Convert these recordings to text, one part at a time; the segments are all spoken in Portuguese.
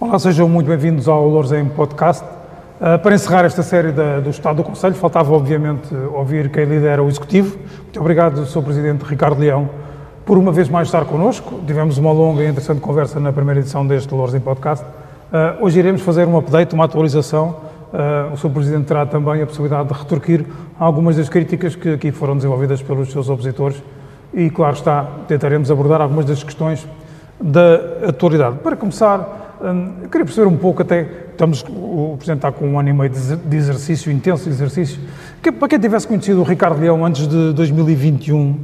Olá, sejam muito bem-vindos ao Louros em Podcast. Uh, para encerrar esta série da, do Estado do Conselho, faltava obviamente ouvir quem lidera o Executivo. Muito obrigado, Sr. Presidente Ricardo Leão, por uma vez mais estar connosco. Tivemos uma longa e interessante conversa na primeira edição deste Louros em Podcast. Uh, hoje iremos fazer um update, uma atualização. Uh, o Sr. Presidente terá também a possibilidade de retorquir algumas das críticas que aqui foram desenvolvidas pelos seus opositores e, claro está, tentaremos abordar algumas das questões da atualidade. Para começar, Hum, eu queria perceber um pouco, até estamos, o Presidente está com um ano e meio de exercício, intenso exercício. Que, para quem tivesse conhecido o Ricardo Leão antes de 2021 um,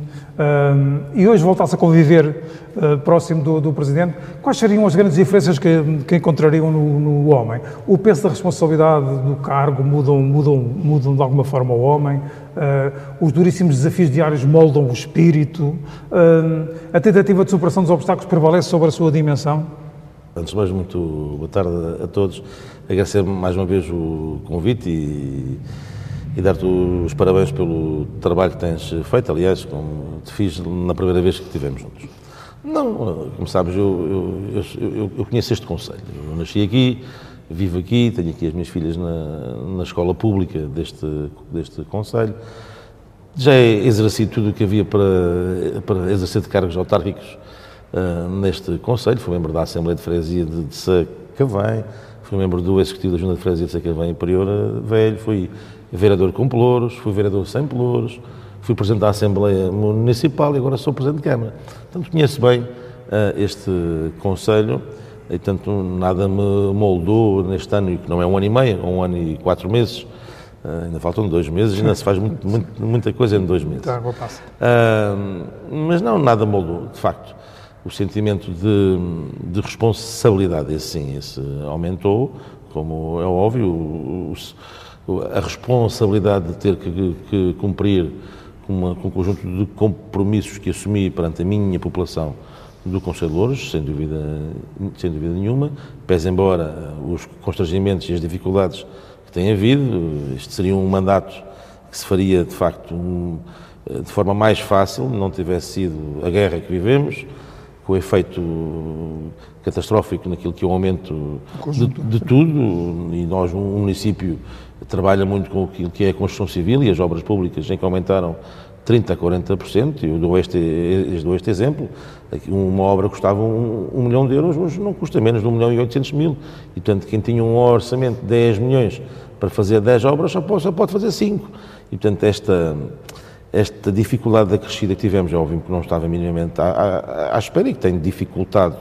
e hoje voltasse a conviver uh, próximo do, do, Presidente, quais seriam as grandes diferenças que, que encontrariam no, no, homem? O peso da responsabilidade do cargo mudam, mudam, mudam de alguma forma o homem? Uh, os duríssimos desafios diários moldam o espírito? Uh, a tentativa de superação dos obstáculos prevalece sobre a sua dimensão? Antes de mais, muito boa tarde a todos. Agradecer mais uma vez o convite e, e dar-te os parabéns pelo trabalho que tens feito, aliás, como te fiz na primeira vez que estivemos juntos. Não, como sabes, eu, eu, eu, eu conheço este Conselho. Eu nasci aqui, vivo aqui, tenho aqui as minhas filhas na, na escola pública deste, deste Conselho. Já exerci tudo o que havia para, para exercer de cargos autárquicos uh, neste Conselho, fui membro da Assembleia de Freguesia de, de Sacavém, fui membro do Executivo da Junta de Freguesia de Sacavém Prior Velho, fui vereador com Pelouros, fui vereador sem Pelouros, fui Presidente da Assembleia Municipal e agora sou Presidente de Câmara. Portanto, conheço bem uh, este Conselho e, tanto nada me moldou neste ano, que não é um ano e meio, é um ano e quatro meses, uh, ainda faltam dois meses, ainda se faz muito, muito, muita coisa em dois meses. Tá, vou passar. Uh, mas não, nada moldou, de facto o sentimento de, de responsabilidade, esse sim, esse aumentou, como é óbvio, o, o, a responsabilidade de ter que, que cumprir com, uma, com, um conjunto de compromissos que assumi perante a minha população do Conselho de Louros, sem dúvida, sem dúvida nenhuma, pese embora os constrangimentos e as dificuldades que tem havido, este seria um mandato que se faria, de facto, um, de forma mais fácil, não tivesse sido a guerra que vivemos, com o efeito catastrófico naquilo que é o aumento de, de, tudo, e nós, um município, trabalha muito com aquilo que é a construção civil e as obras públicas, em que aumentaram 30% a 40%, eu dou este, dou este exemplo, uma obra custava um, um, milhão de euros, hoje não custa menos de um milhão e 800 mil, e portanto quem tinha um orçamento de 10 milhões para fazer 10 obras só pode, só pode fazer 5, e portanto esta esta dificuldade da crescida que tivemos, é óbvio que não estava minimamente à, à, à espera e que tem dificultado,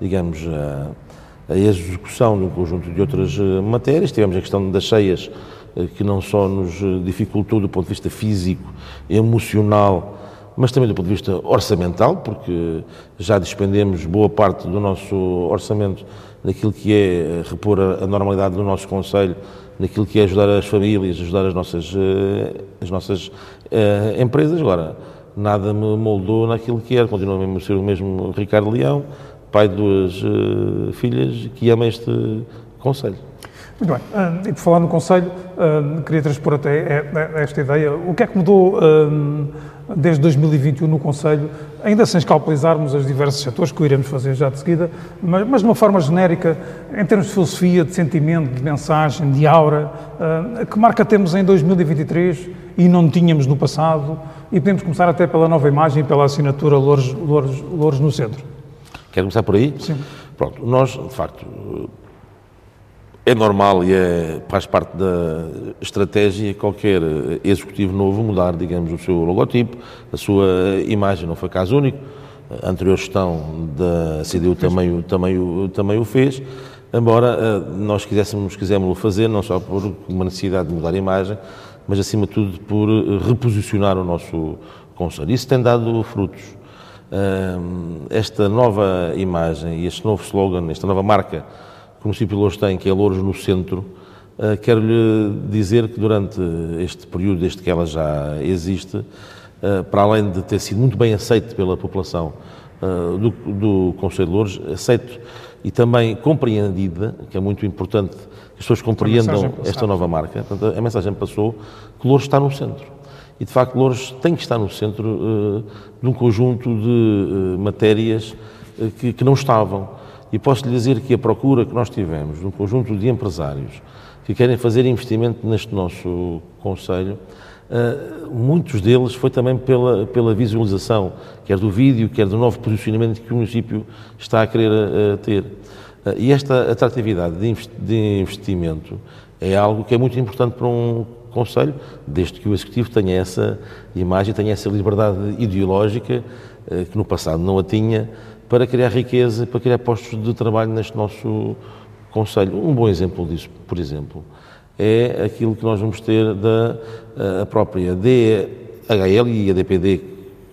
digamos, a, a, execução de um conjunto de outras eh, matérias. Tivemos a questão das cheias, eh, que não só nos eh, dificultou do ponto de vista físico, emocional, mas também do ponto de vista orçamental, porque já despendemos boa parte do nosso orçamento naquilo que é repor a, a normalidade do nosso Conselho naquilo que é ajudar as famílias, ajudar as nossas, eh, as nossas uh, empresas. Agora, nada me moldou naquilo que era, continua mesmo a ser o mesmo Ricardo Leão, pai de duas uh, filhas, que ama este Conselho. Muito bem. Uh, e por falar no Conselho, uh, queria transpor até esta ideia. O que é que mudou uh, desde 2021 no Conselho, ainda sem escalpelizarmos os diversos setores, que o iremos fazer já de seguida, mas, mas de uma forma genérica, em termos de filosofia, de sentimento, de mensagem, de aura, que marca temos em 2023 e não tínhamos no passado? E podemos começar até pela nova imagem, pela assinatura Louros, Louros, Louros no Centro. Quer começar por aí? Sim. Pronto, nós, de facto, é normal e é, faz parte da estratégia qualquer executivo novo mudar, digamos, o seu logotipo, a sua imagem. Não foi caso único. A anterior gestão da CDU também, também, o, também o fez, embora eh, nós quiséssemos, quiséssemos fazer, não só por uma necessidade de mudar a imagem, mas acima de tudo por reposicionar o nosso Conselho. Isso tem dado frutos. Esta nova imagem e este novo slogan, esta nova marca que o município de Louros tem, que é Louros no centro, uh, quero-lhe dizer que durante este período, desde que ela já existe, uh, para além de ter sido muito bem aceite pela população uh, do, do Conselho de Louros, aceito e também compreendida, que é muito importante que as pessoas compreendam esta nova marca. Portanto, a mensagem passou que Louros está no centro. E, de facto, Louros tem que estar no centro uh, de um conjunto de uh, matérias uh, que, que, não estavam. E posso lhe dizer que a procura que nós tivemos um conjunto de empresários que querem fazer investimento neste nosso Conselho, muitos deles foi também pela, pela visualização, quer do vídeo, quer do novo posicionamento que o município está a querer ter. e esta atratividade de investimento é algo que é muito importante para um Conselho, desde que o Executivo tenha essa imagem, tenha essa liberdade ideológica, eh, que no passado não a tinha, para criar riqueza, para criar postos de trabalho neste nosso Conselho. Um bom exemplo disso, por exemplo, é aquilo que nós vamos ter da eh, própria DHL e a DPD,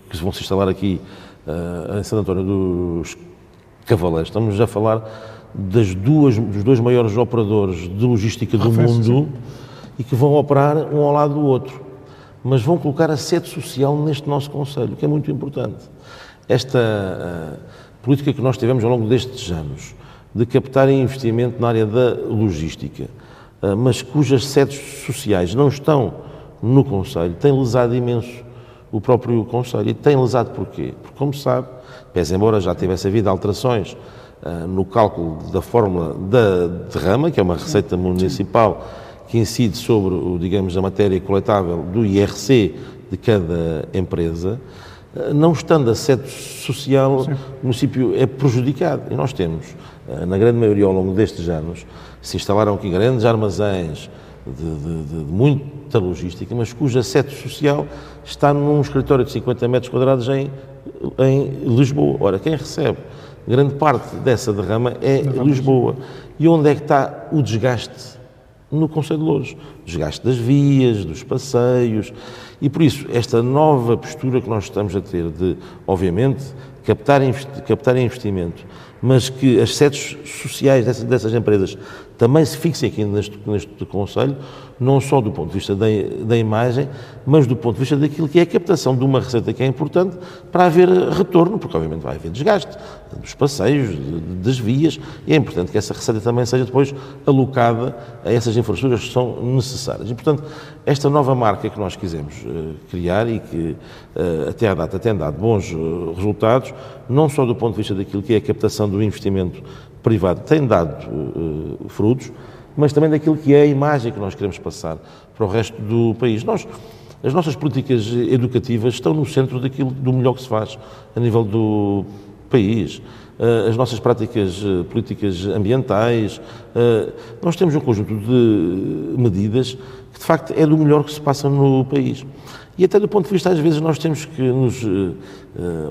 que vão se instalar aqui eh, em Santo António dos Cavaleiros. Estamos a falar das duas, dos dois maiores operadores de logística do mundo. Sim e que vão operar um ao lado do outro, mas vão colocar a sede social neste nosso Conselho, que é muito importante. Esta uh, política que nós tivemos ao longo destes anos, de captar investimento na área da logística, uh, mas cujas sedes sociais não estão no Conselho, tem lesado imenso o próprio Conselho. E tem lesado porquê? Porque, como sabe, pese embora já tivesse havido alterações uh, no cálculo da fórmula da derrama, que é uma receita municipal que incide sobre, digamos, a matéria coletável do IRC de cada empresa, não estando a sede social, Sim. o município é prejudicado. E nós temos, eh, na grande maioria ao longo destes anos, se instalaram aqui grandes armazéns de, de, de muita logística, mas cuja sede social está num escritório de 50 metros quadrados em, em Lisboa. Ora, quem recebe grande parte dessa derrama é Lisboa. E onde é que está o desgaste no Conselho de Louros. Desgaste das vias, dos passeios. E por isso, esta nova postura que nós estamos a ter de, obviamente, captar, captar investimento, mas que as sedes sociais dessas empresas também se fixem aqui neste, neste Conselho, não só do ponto de vista da, da, imagem, mas do ponto de vista daquilo que é a captação de uma receita que é importante para haver retorno, porque obviamente vai haver desgaste dos passeios, das vias, e é importante que essa receita também seja depois alocada a essas infraestruturas que são necessárias. E, portanto, esta nova marca que nós quisemos uh, criar e que uh, até à data tem dado bons uh, resultados, não só do ponto de vista daquilo que é a captação do investimento privado, tem dado frutos, mas também daquilo que é a imagem que nós queremos passar para o resto do país. Nós, as nossas políticas educativas estão no centro daquilo do melhor que se faz a nível do país. Eh, as nossas práticas eh, políticas ambientais, nós temos um conjunto de medidas que de facto é do melhor que se passa no país. E até do ponto de vista, às vezes, nós temos que nos,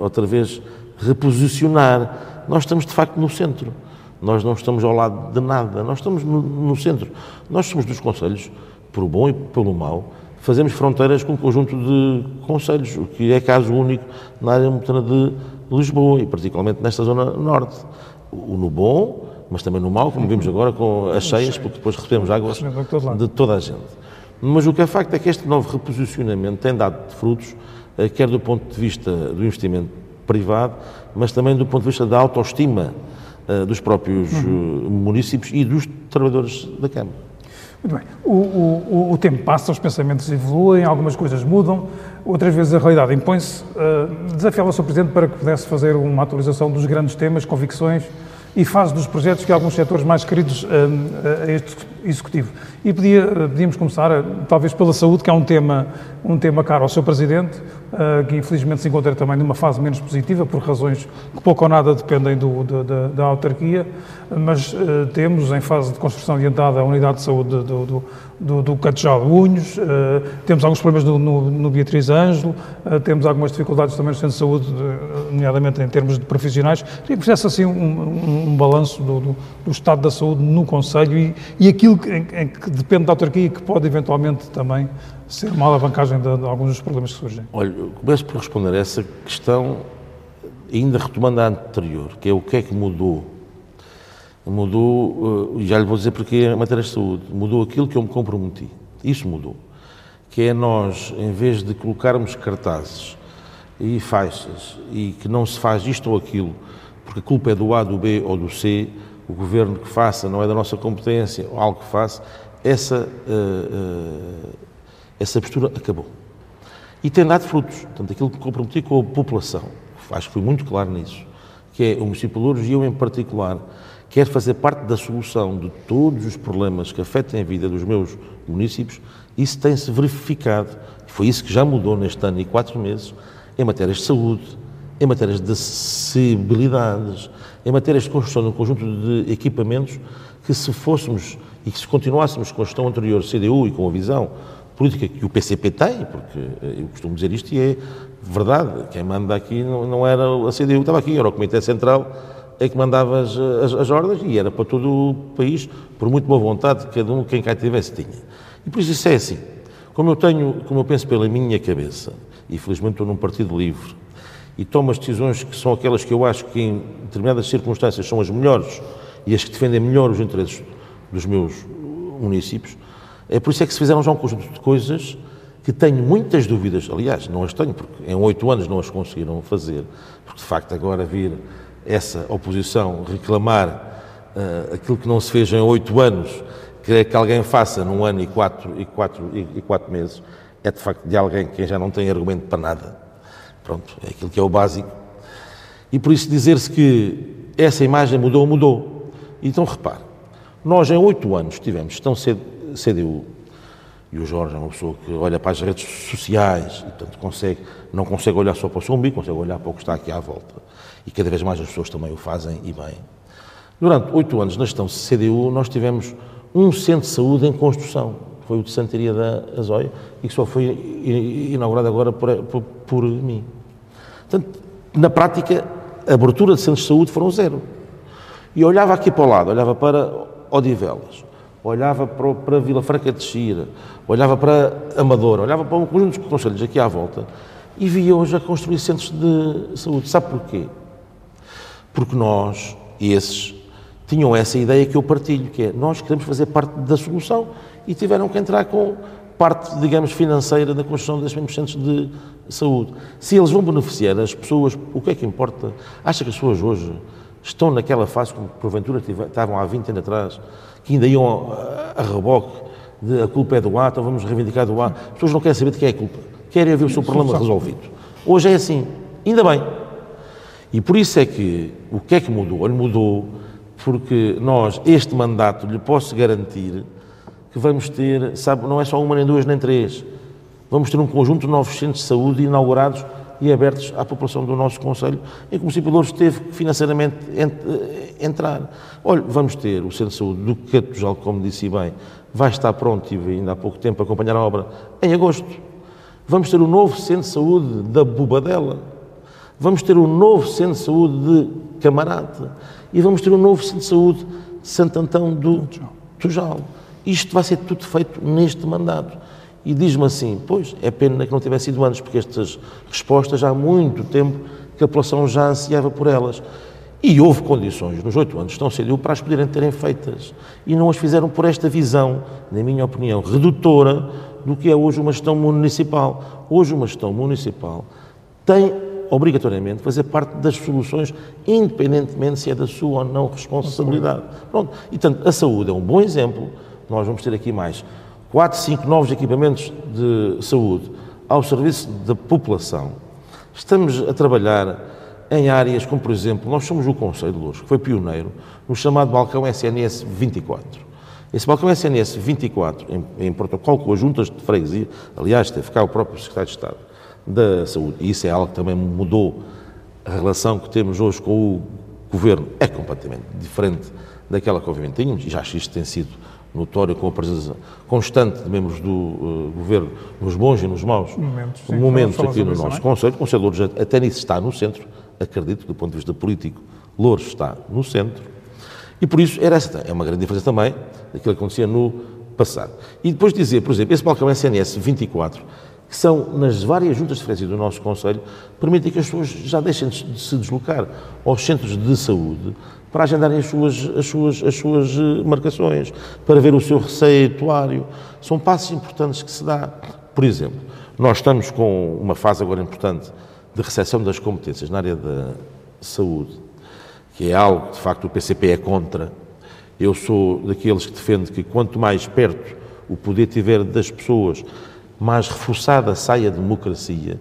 outra vez, reposicionar. Nós estamos de facto no centro. Nós não estamos ao lado de nada, nós estamos no, no centro. Nós somos dos conselhos, por bom e pelo mau, fazemos fronteiras com um conjunto de conselhos, o que é caso único na área metropolitana de Lisboa e particularmente nesta zona norte. O no bom, mas também no mau, como vimos agora com as cheias, porque depois recebemos águas de toda a gente. Mas o que é facto é que este novo reposicionamento tem dado frutos, eh, quer do ponto de vista do investimento privado, mas também do ponto de vista da autoestima uh, dos próprios uhum. uh, municípios e dos trabalhadores da Câmara. Muito bem. O, o, o, tempo passa, os pensamentos evoluem, algumas coisas mudam, outras vezes a realidade impõe-se. Uh, desafiava o Sr. Presidente para que pudesse fazer uma atualização dos grandes temas, convicções e fase dos projetos que alguns setores mais queridos a este Executivo. E podia, podíamos começar, talvez, pela saúde, que é um tema, um tema caro ao Sr. Presidente, uh, que infelizmente se encontra também numa fase menos positiva, por razões que pouco ou nada dependem do, do, da, da, autarquia, mas uh, temos em fase de construção adiantada a unidade de saúde do, do, do, do Catejal Unhos, uh, temos alguns problemas no, no, no Beatriz Ângelo, temos algumas dificuldades também no centro de saúde, nomeadamente em termos de profissionais. Que fizesse assim um, um, um balanço do, do, estado da saúde no Conselho e, e aquilo que, em, em que depende da autarquia que pode eventualmente também ser uma alavancagem de, de, alguns dos problemas que surgem? Olha, começo por responder a essa questão, ainda retomando a anterior, que é o que é que mudou. Mudou, e já lhe vou dizer porque é matéria de saúde, mudou aquilo que eu me comprometi. Isso mudou. Que é nós, em vez de colocarmos cartazes e faz e que não se faz isto ou aquilo, porque a culpa é do A, do B ou do C, o governo que faça não é da nossa competência, ou algo que faça, essa, uh, uh, essa postura acabou. E tem dado frutos. Portanto, aquilo que comprometi com a população, acho que fui muito claro nisso, que é o município de Louros e eu em particular, quer fazer parte da solução de todos os problemas que afetem a vida dos meus municípios, isso tem-se verificado. Foi isso que já mudou neste ano e quatro meses, em matérias de saúde, em matérias de acessibilidades, em matérias de construção de um conjunto de equipamentos que se fôssemos e que se continuássemos com a gestão anterior CDU e com a visão política que o PCP tem, porque eu costumo dizer isto e é verdade, quem manda aqui não, não era a CDU, estava aqui, era o Comitê Central é que mandava as, as, as, ordens e era para todo o país, por muito boa vontade que cada um, quem cá tivesse, tinha. E por isso isso é assim. Como eu tenho, como eu penso pela minha cabeça, e felizmente estou num partido livre, e tomo as decisões que são aquelas que eu acho que em determinadas circunstâncias são as melhores e as que defendem melhor os interesses dos meus municípios, é por isso é que se fizeram já um conjunto de coisas que tenho muitas dúvidas, aliás, não as tenho, porque em oito anos não as conseguiram fazer, porque de facto agora vir essa oposição reclamar uh, aquilo que não se fez em oito anos, querer que alguém faça num ano e quatro, e quatro, e, e quatro meses, é de facto de alguém que já não tem argumento para nada. Pronto, é aquilo que é o básico. E por isso dizer-se que essa imagem mudou, mudou. Então repare, nós em oito anos tivemos tão cedo CDU, e o Jorge é uma pessoa que olha para as redes sociais e, portanto, consegue, não consegue olhar só para o seu umbigo, consegue olhar para o que está aqui à volta. E cada vez mais as pessoas também o fazem e bem. Durante oito anos na gestão CDU, nós tivemos um centro de saúde em construção. Foi o de Santaria da Azóia e que só foi inaugurado agora por, por, por mim. Portanto, na prática, a abertura de centros de saúde foram zero. E olhava aqui para o lado, olhava para Odivelas, olhava para, para Vila Franca de Xira, olhava para Amadora, olhava para um conjunto de conselhos aqui à volta e via hoje a construir centros de saúde. Sabe porquê? Porque nós, esses, tinham essa ideia que eu partilho, que é nós queremos fazer parte da solução e tiveram que entrar com parte, digamos, financeira da construção desses centros de saúde. Se eles vão beneficiar as pessoas, o que é que importa? Acha que as pessoas hoje estão naquela fase como porventura estavam há 20 anos atrás, que ainda iam a, a reboque de a culpa é do A, então vamos reivindicar do A. As pessoas não querem saber de quem é a culpa, querem ver o seu problema resolvido. Hoje é assim, ainda bem. E por isso é que o que é que mudou? Olha, mudou porque nós, este mandato, lhe posso garantir que vamos ter, sabe, não é só uma, nem duas, nem três. Vamos ter um conjunto de novos centros de saúde inaugurados e abertos à população do nosso Conselho, em que o município de Louros teve que financeiramente eh, entrar. Olha, vamos ter o Centro de Saúde do Catujal, como disse bem, vai estar pronto, tive ainda há pouco tempo a acompanhar a obra, em agosto. Vamos ter o novo Centro de Saúde da Bubadela. Vamos ter o novo Centro de Saúde de Camarate. E vamos ter o novo Centro de Saúde de Santo Antão do Tujal. Isto vai ser tudo feito neste mandato. E diz-me assim, pois, é pena que não tivesse sido antes, porque estas respostas há muito tempo que a população já ansiava por elas. E houve condições nos oito anos que estão CDU para as poderem terem feitas. E não as fizeram por esta visão, na minha opinião, redutora do que é hoje uma gestão municipal. Hoje uma gestão municipal tem obrigatoriamente fazer parte das soluções, independentemente se é da sua ou não responsabilidade. Pronto. E, portanto, a saúde é um bom exemplo. Nós vamos ter aqui mais quatro, cinco novos equipamentos de saúde ao serviço da população. Estamos a trabalhar em áreas como, por exemplo, nós somos o Conselho de Louros, que foi pioneiro no chamado balcão SNS 24. Esse balcão SNS 24, em, em protocolo com as juntas de freguesia, aliás, teve cá o próprio Secretário de Estado da Saúde, e isso é algo que também mudou a relação que temos hoje com o Governo, é completamente diferente daquela que obviamente tínhamos, e já acho que isto tem sido notório com a presença constante de membros do uh, Governo, nos bons e nos maus momentos, sim, momentos aqui no nosso Conselho. O Conselho de Louros até nisso está no centro, acredito que do ponto de vista político, Louros está no centro. E por isso era essa, é uma grande diferença também daquilo que acontecia no passado. E depois dizer, por exemplo, esse balcão SNS 24, que são nas várias juntas de freguesia do nosso Conselho, permitem que as pessoas já deixem de se deslocar aos centros de saúde para agendarem as suas, as suas, as suas eh, marcações, para ver o seu receituário. São passos importantes que se dá. Por exemplo, nós estamos com uma fase agora importante de recepção das competências na área da saúde, que é algo que de facto o PCP é contra, eu sou daqueles que defende que quanto mais perto o poder tiver das pessoas, mais reforçada sai a democracia,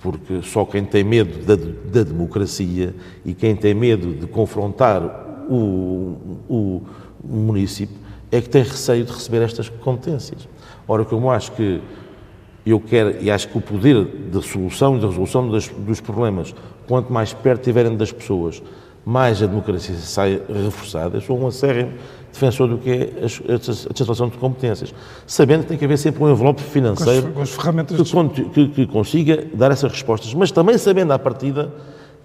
porque só quem tem medo da, da democracia e quem tem medo de confrontar o, o município é que tem receio de receber estas competências. Ora, como acho que eu quero, e acho que o poder de solução e de resolução das, dos problemas, quanto mais perto tiverem das pessoas, mais a democracia sai reforçada. Eu sou um acérrimo defensor do que é a desaceleração de competências, sabendo que tem que haver sempre um envelope financeiro com as, com as que, que, que, consiga dar essas respostas, mas também sabendo à partida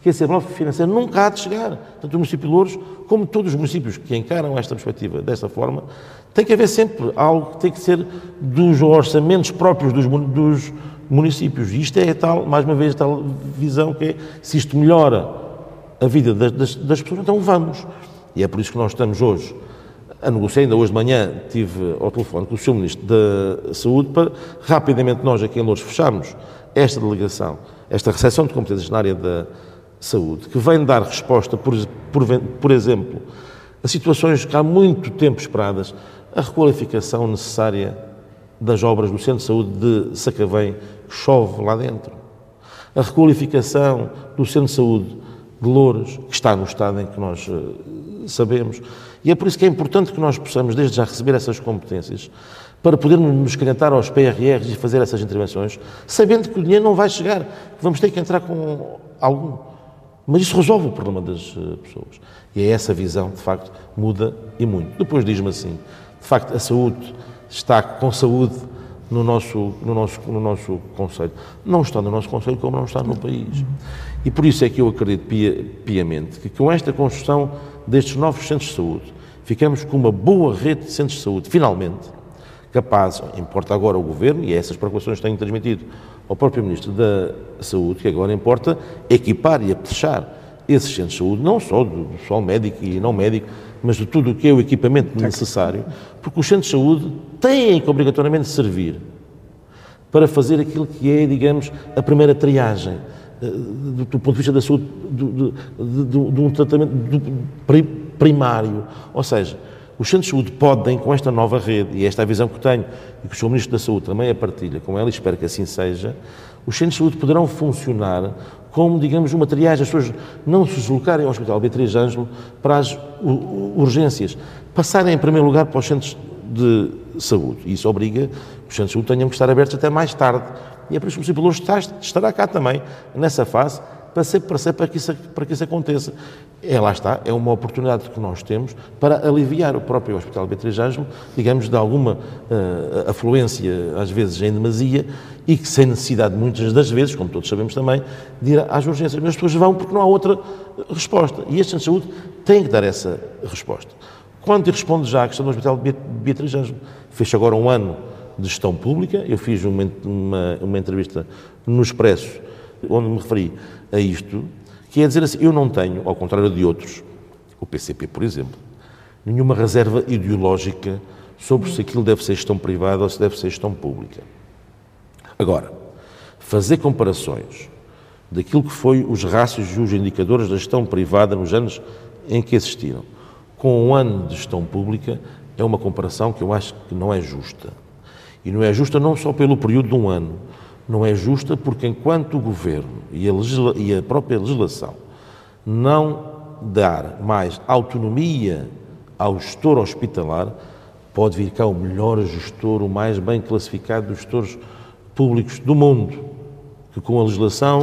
que esse envelope financeiro nunca há de chegar. Tanto o município de Louros, como todos os municípios que encaram esta perspectiva desta forma, tem que haver sempre algo que tem que ser dos orçamentos próprios dos, dos municípios. E isto é tal, mais uma vez, tal visão que é, se isto melhora a vida das, das, das pessoas, então vamos. E é por isso que nós estamos hoje a negociar, ainda hoje de manhã tive ao telefone com o Sr. Ministro da Saúde para rapidamente nós aqui em Louros fecharmos esta delegação, esta recepção de competências na área da saúde, que vem dar resposta, por, por, por exemplo, a situações que há muito tempo esperadas, a requalificação necessária das obras do Centro de Saúde de Sacavém, que chove lá dentro, a requalificação do Centro de Saúde de Louros, que está no estado em que nós uh, sabemos, e é por isso que é importante que nós possamos, desde já, receber essas competências para podermos nos candidatar aos PRRs e fazer essas intervenções, sabendo que o dinheiro não vai chegar, vamos ter que entrar com algum. Mas isso resolve o problema das eh, pessoas. E é essa visão, de facto, muda e muito. Depois diz-me assim, de facto, a saúde está com saúde no nosso, no nosso, no nosso Conselho. Não está no nosso Conselho como não está no país. E por isso é que eu acredito pia, piamente que com esta construção destes novos centros de saúde, ficamos com uma boa rede de centros de saúde, finalmente, capazes, importa agora o Governo, e é essas preocupações tenho transmitido ao próprio Ministro da Saúde, que agora importa equipar e apetechar esses centros de saúde, não só do pessoal médico e não médico, mas de tudo o que é o equipamento necessário, porque os centros de saúde têm que obrigatoriamente servir para fazer aquilo que é, digamos, a primeira triagem, do, do ponto de vista da saúde, de um tratamento primário. Ou seja, os centros de saúde podem, com esta nova rede, e esta é a visão que tenho, e que o Sr. Ministro da Saúde também a partilha com ela, e espero que assim seja, os centros de saúde poderão funcionar como, digamos, uma triagem, as pessoas não se deslocarem ao Hospital Beatriz Ângelo para as urgências, passarem em primeiro lugar para os centros de saúde. E isso obriga que os centros de saúde tenham que estar abertos até mais tarde. E é por isso que o de Louros estará cá também, nessa fase, para ser, para, ser, para, que isso, para que isso aconteça. É, lá está, é uma oportunidade que nós temos para aliviar o próprio Hospital Beatriz Ângelo, digamos, de alguma uh, afluência, às vezes em demasia, e que sem necessidade, muitas das vezes, como todos sabemos também, de ir às urgências. Mas as pessoas vão porque não há outra resposta. E este Centro de Saúde tem que dar essa resposta. Quando responde já à questão do Hospital Beatriz Ângelo, fez agora um ano de gestão pública, eu fiz uma, uma, uma entrevista no Expresso, onde me referi a isto, que é dizer assim, eu não tenho, ao contrário de outros, o PCP, por exemplo, nenhuma reserva ideológica sobre se aquilo deve ser gestão privada ou se deve ser gestão pública. Agora, fazer comparações daquilo que foi os rácios e os indicadores da gestão privada nos anos em que existiram com um ano de gestão pública é uma comparação que eu acho que não é justa. E não é justa não só pelo período de um ano, não é justa porque enquanto o Governo e a, e a própria legislação não dar mais autonomia ao gestor hospitalar, pode vir cá o melhor gestor, o mais bem classificado dos gestores públicos do mundo, que com a legislação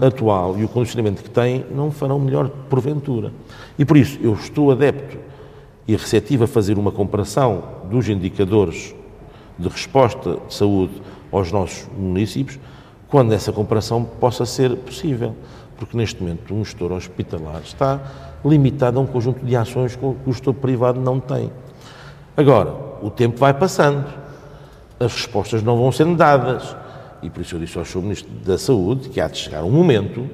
atual e o condicionamento que tem, não farão melhor porventura. E por isso, eu estou adepto e receptivo a fazer uma comparação dos indicadores de resposta de saúde aos nossos municípios, quando essa comparação possa ser possível. Porque neste momento um gestor hospitalar está limitado a um conjunto de ações que o gestor privado não tem. Agora, o tempo vai passando, as respostas não vão sendo dadas. E por isso eu disse ao Sr. Ministro da Saúde que há de chegar um momento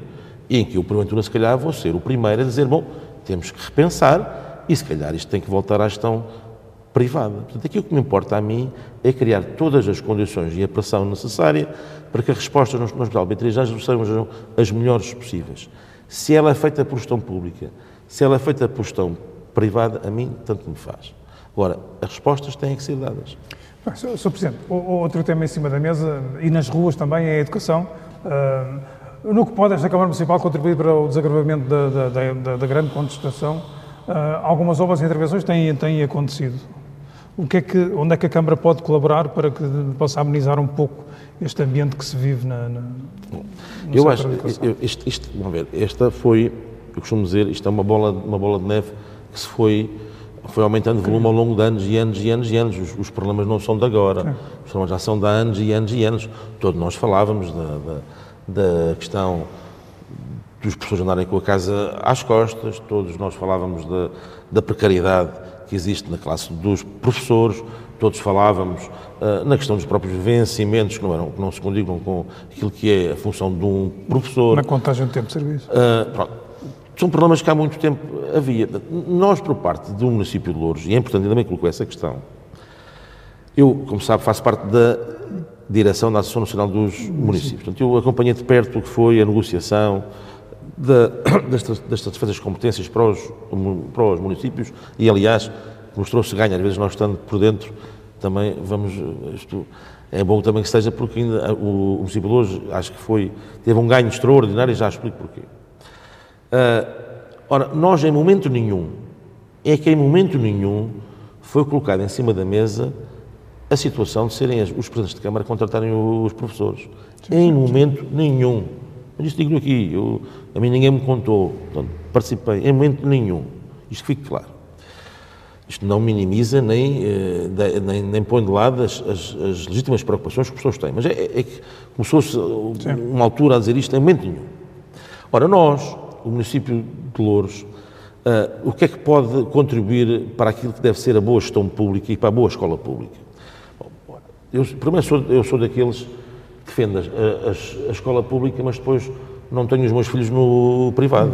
em que eu, porventura, se calhar, vou ser o primeiro a dizer: bom, temos que repensar e se calhar isto tem que voltar à gestão privada. Portanto, aquilo que me importa a mim é criar todas as condições e a pressão necessária para que as respostas no Hospital Beatriz Ângelo sejam as melhores possíveis. Se ela é feita por gestão pública, se ela é feita por gestão privada, a mim tanto me faz. Agora, as respostas têm que ser dadas. Bem, Sr. Presidente, outro tema em cima da mesa e nas ruas também é a educação. Uh, no que pode esta Câmara Municipal contribuir para o desagravamento da, da, da, da grande contestação, uh, algumas obras e intervenções têm, têm acontecido. O que é que, onde é que a Câmara pode colaborar para que possa amenizar um pouco este ambiente que se vive na, na Eu acho, eu, isto, isto, vamos ver, esta foi, eu costumo dizer, isto é uma bola, uma bola de neve que se foi foi aumentando de volume ao longo de anos e anos e anos e anos. Os, os problemas não são de agora, os problemas já são de anos e anos e anos. Todos nós falávamos da, da, da questão dos professores andarem com a casa às costas, todos nós falávamos da, da precariedade que existe na classe dos professores, todos falávamos uh, na questão dos próprios vencimentos, que não, eram, que não se condigam com aquilo que é a função de um professor. Na contagem de tempo de serviço. Uh, pronto são problemas que há muito tempo havia. Nós, por parte do município de Louros, e é importante, também colocou essa questão, eu, como sabe, faço parte da direção da Associação Nacional dos Municípios. Portanto, eu acompanhei de perto o que foi a negociação da, das, das competências para os, para os municípios e, aliás, mostrou-se ganho. Às vezes, nós estando por dentro, também vamos. Isto, é bom também que esteja, porque ainda, o, o município de hoje, acho que foi, teve um ganho extraordinário e já explico porquê. Uh, ora, nós em momento nenhum, é que em momento nenhum foi colocado em cima da mesa a situação de serem os presidentes de Câmara contratarem os professores. Sim, em momento nenhum. Mas isto digo aqui, eu, a mim ninguém me contou, portanto, participei, em momento nenhum. Isto fique claro. Isto não minimiza nem, eh, nem, nem põe de lado as, as, as, legítimas preocupações que as pessoas têm. Mas é, é que começou-se uma altura a dizer isto em momento nenhum. Ora, nós, o município de Louros, uh, o que é que pode contribuir para aquilo que deve ser a boa gestão pública e para a boa escola pública? Bom, eu, primeiro, sou, eu sou daqueles que defendem a, a, a, escola pública, mas depois não tenho os meus filhos no privado.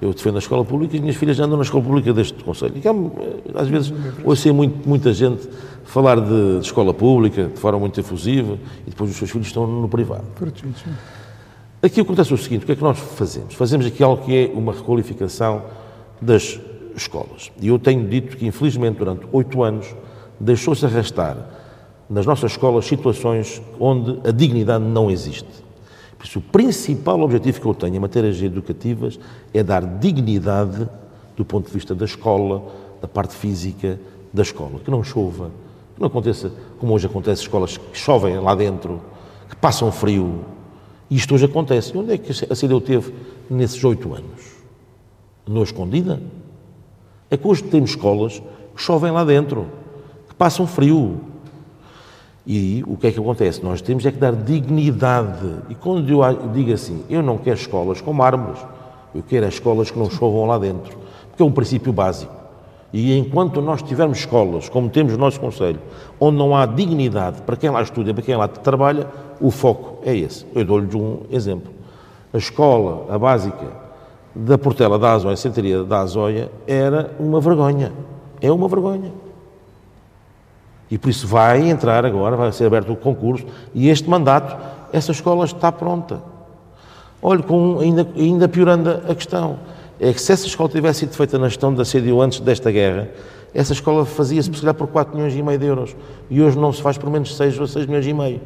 Eu defendo a escola pública e as minhas filhas andam na escola pública deste Conselho. E, às vezes ouço muito, muita gente falar de, de, escola pública de forma muito efusiva e depois os seus filhos estão no privado. Aqui acontece o seguinte: o que é que nós fazemos? Fazemos aqui algo que é uma requalificação das escolas. E eu tenho dito que, infelizmente, durante oito anos, deixou-se arrastar nas nossas escolas situações onde a dignidade não existe. Por isso, o principal objetivo que eu tenho em matérias educativas é dar dignidade do ponto de vista da escola, da parte física da escola. Que não chova, que não aconteça como hoje acontece escolas que chovem lá dentro, que passam frio, isto hoje acontece. E onde é que a CDU teve nesses oito anos? No Escondida? É que hoje temos escolas que chovem lá dentro, que passam frio. E o que é que acontece? Nós temos é que dar dignidade. E quando eu digo assim, eu não quero escolas com mármores, eu quero as escolas que não chovam lá dentro, porque é um princípio básico. E enquanto nós tivermos escolas, como temos no nosso Conselho, onde não há dignidade para quem lá estuda, para quem lá trabalha, o foco é esse. Eu dou-lhes um exemplo. A escola, a básica, da Portela da Azóia, Centeria da Azóia, era uma vergonha. É uma vergonha. E por isso vai entrar agora, vai ser aberto o concurso, e este mandato, essa escola está pronta. Olhe, com, ainda, ainda piorando a questão, é que se essa escola tivesse sido feita na gestão da CDU antes desta guerra, essa escola fazia-se, por por 4 milhões e meio de euros. E hoje não se faz por menos 6 ou 6 milhões e meio.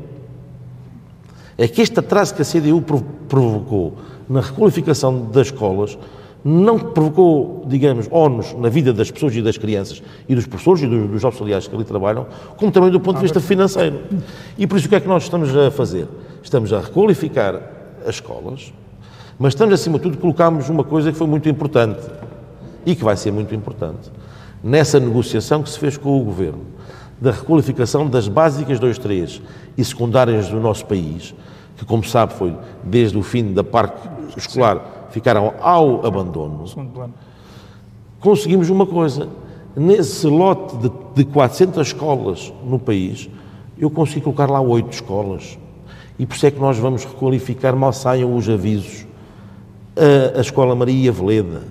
É que este atraso que a CDU provocou na requalificação das escolas não provocou, digamos, ónus na vida das pessoas e das crianças e dos professores e dos, dos auxiliares que ali trabalham, como também do ponto de vista financeiro. E por isso o que é que nós estamos a fazer? Estamos a requalificar as escolas, mas estamos, acima de tudo, colocamos uma coisa que foi muito importante e que vai ser muito importante nessa negociação que se fez com o Governo da requalificação das básicas 2-3 e secundárias do nosso país, que, como sabe, foi desde o fim da parte escolar, ficaram ao abandono, conseguimos uma coisa. Nesse lote de, de 400 escolas no país, eu consegui colocar lá oito escolas. E por isso é que nós vamos requalificar, mal saiam os avisos. A, a Escola Maria Veleda,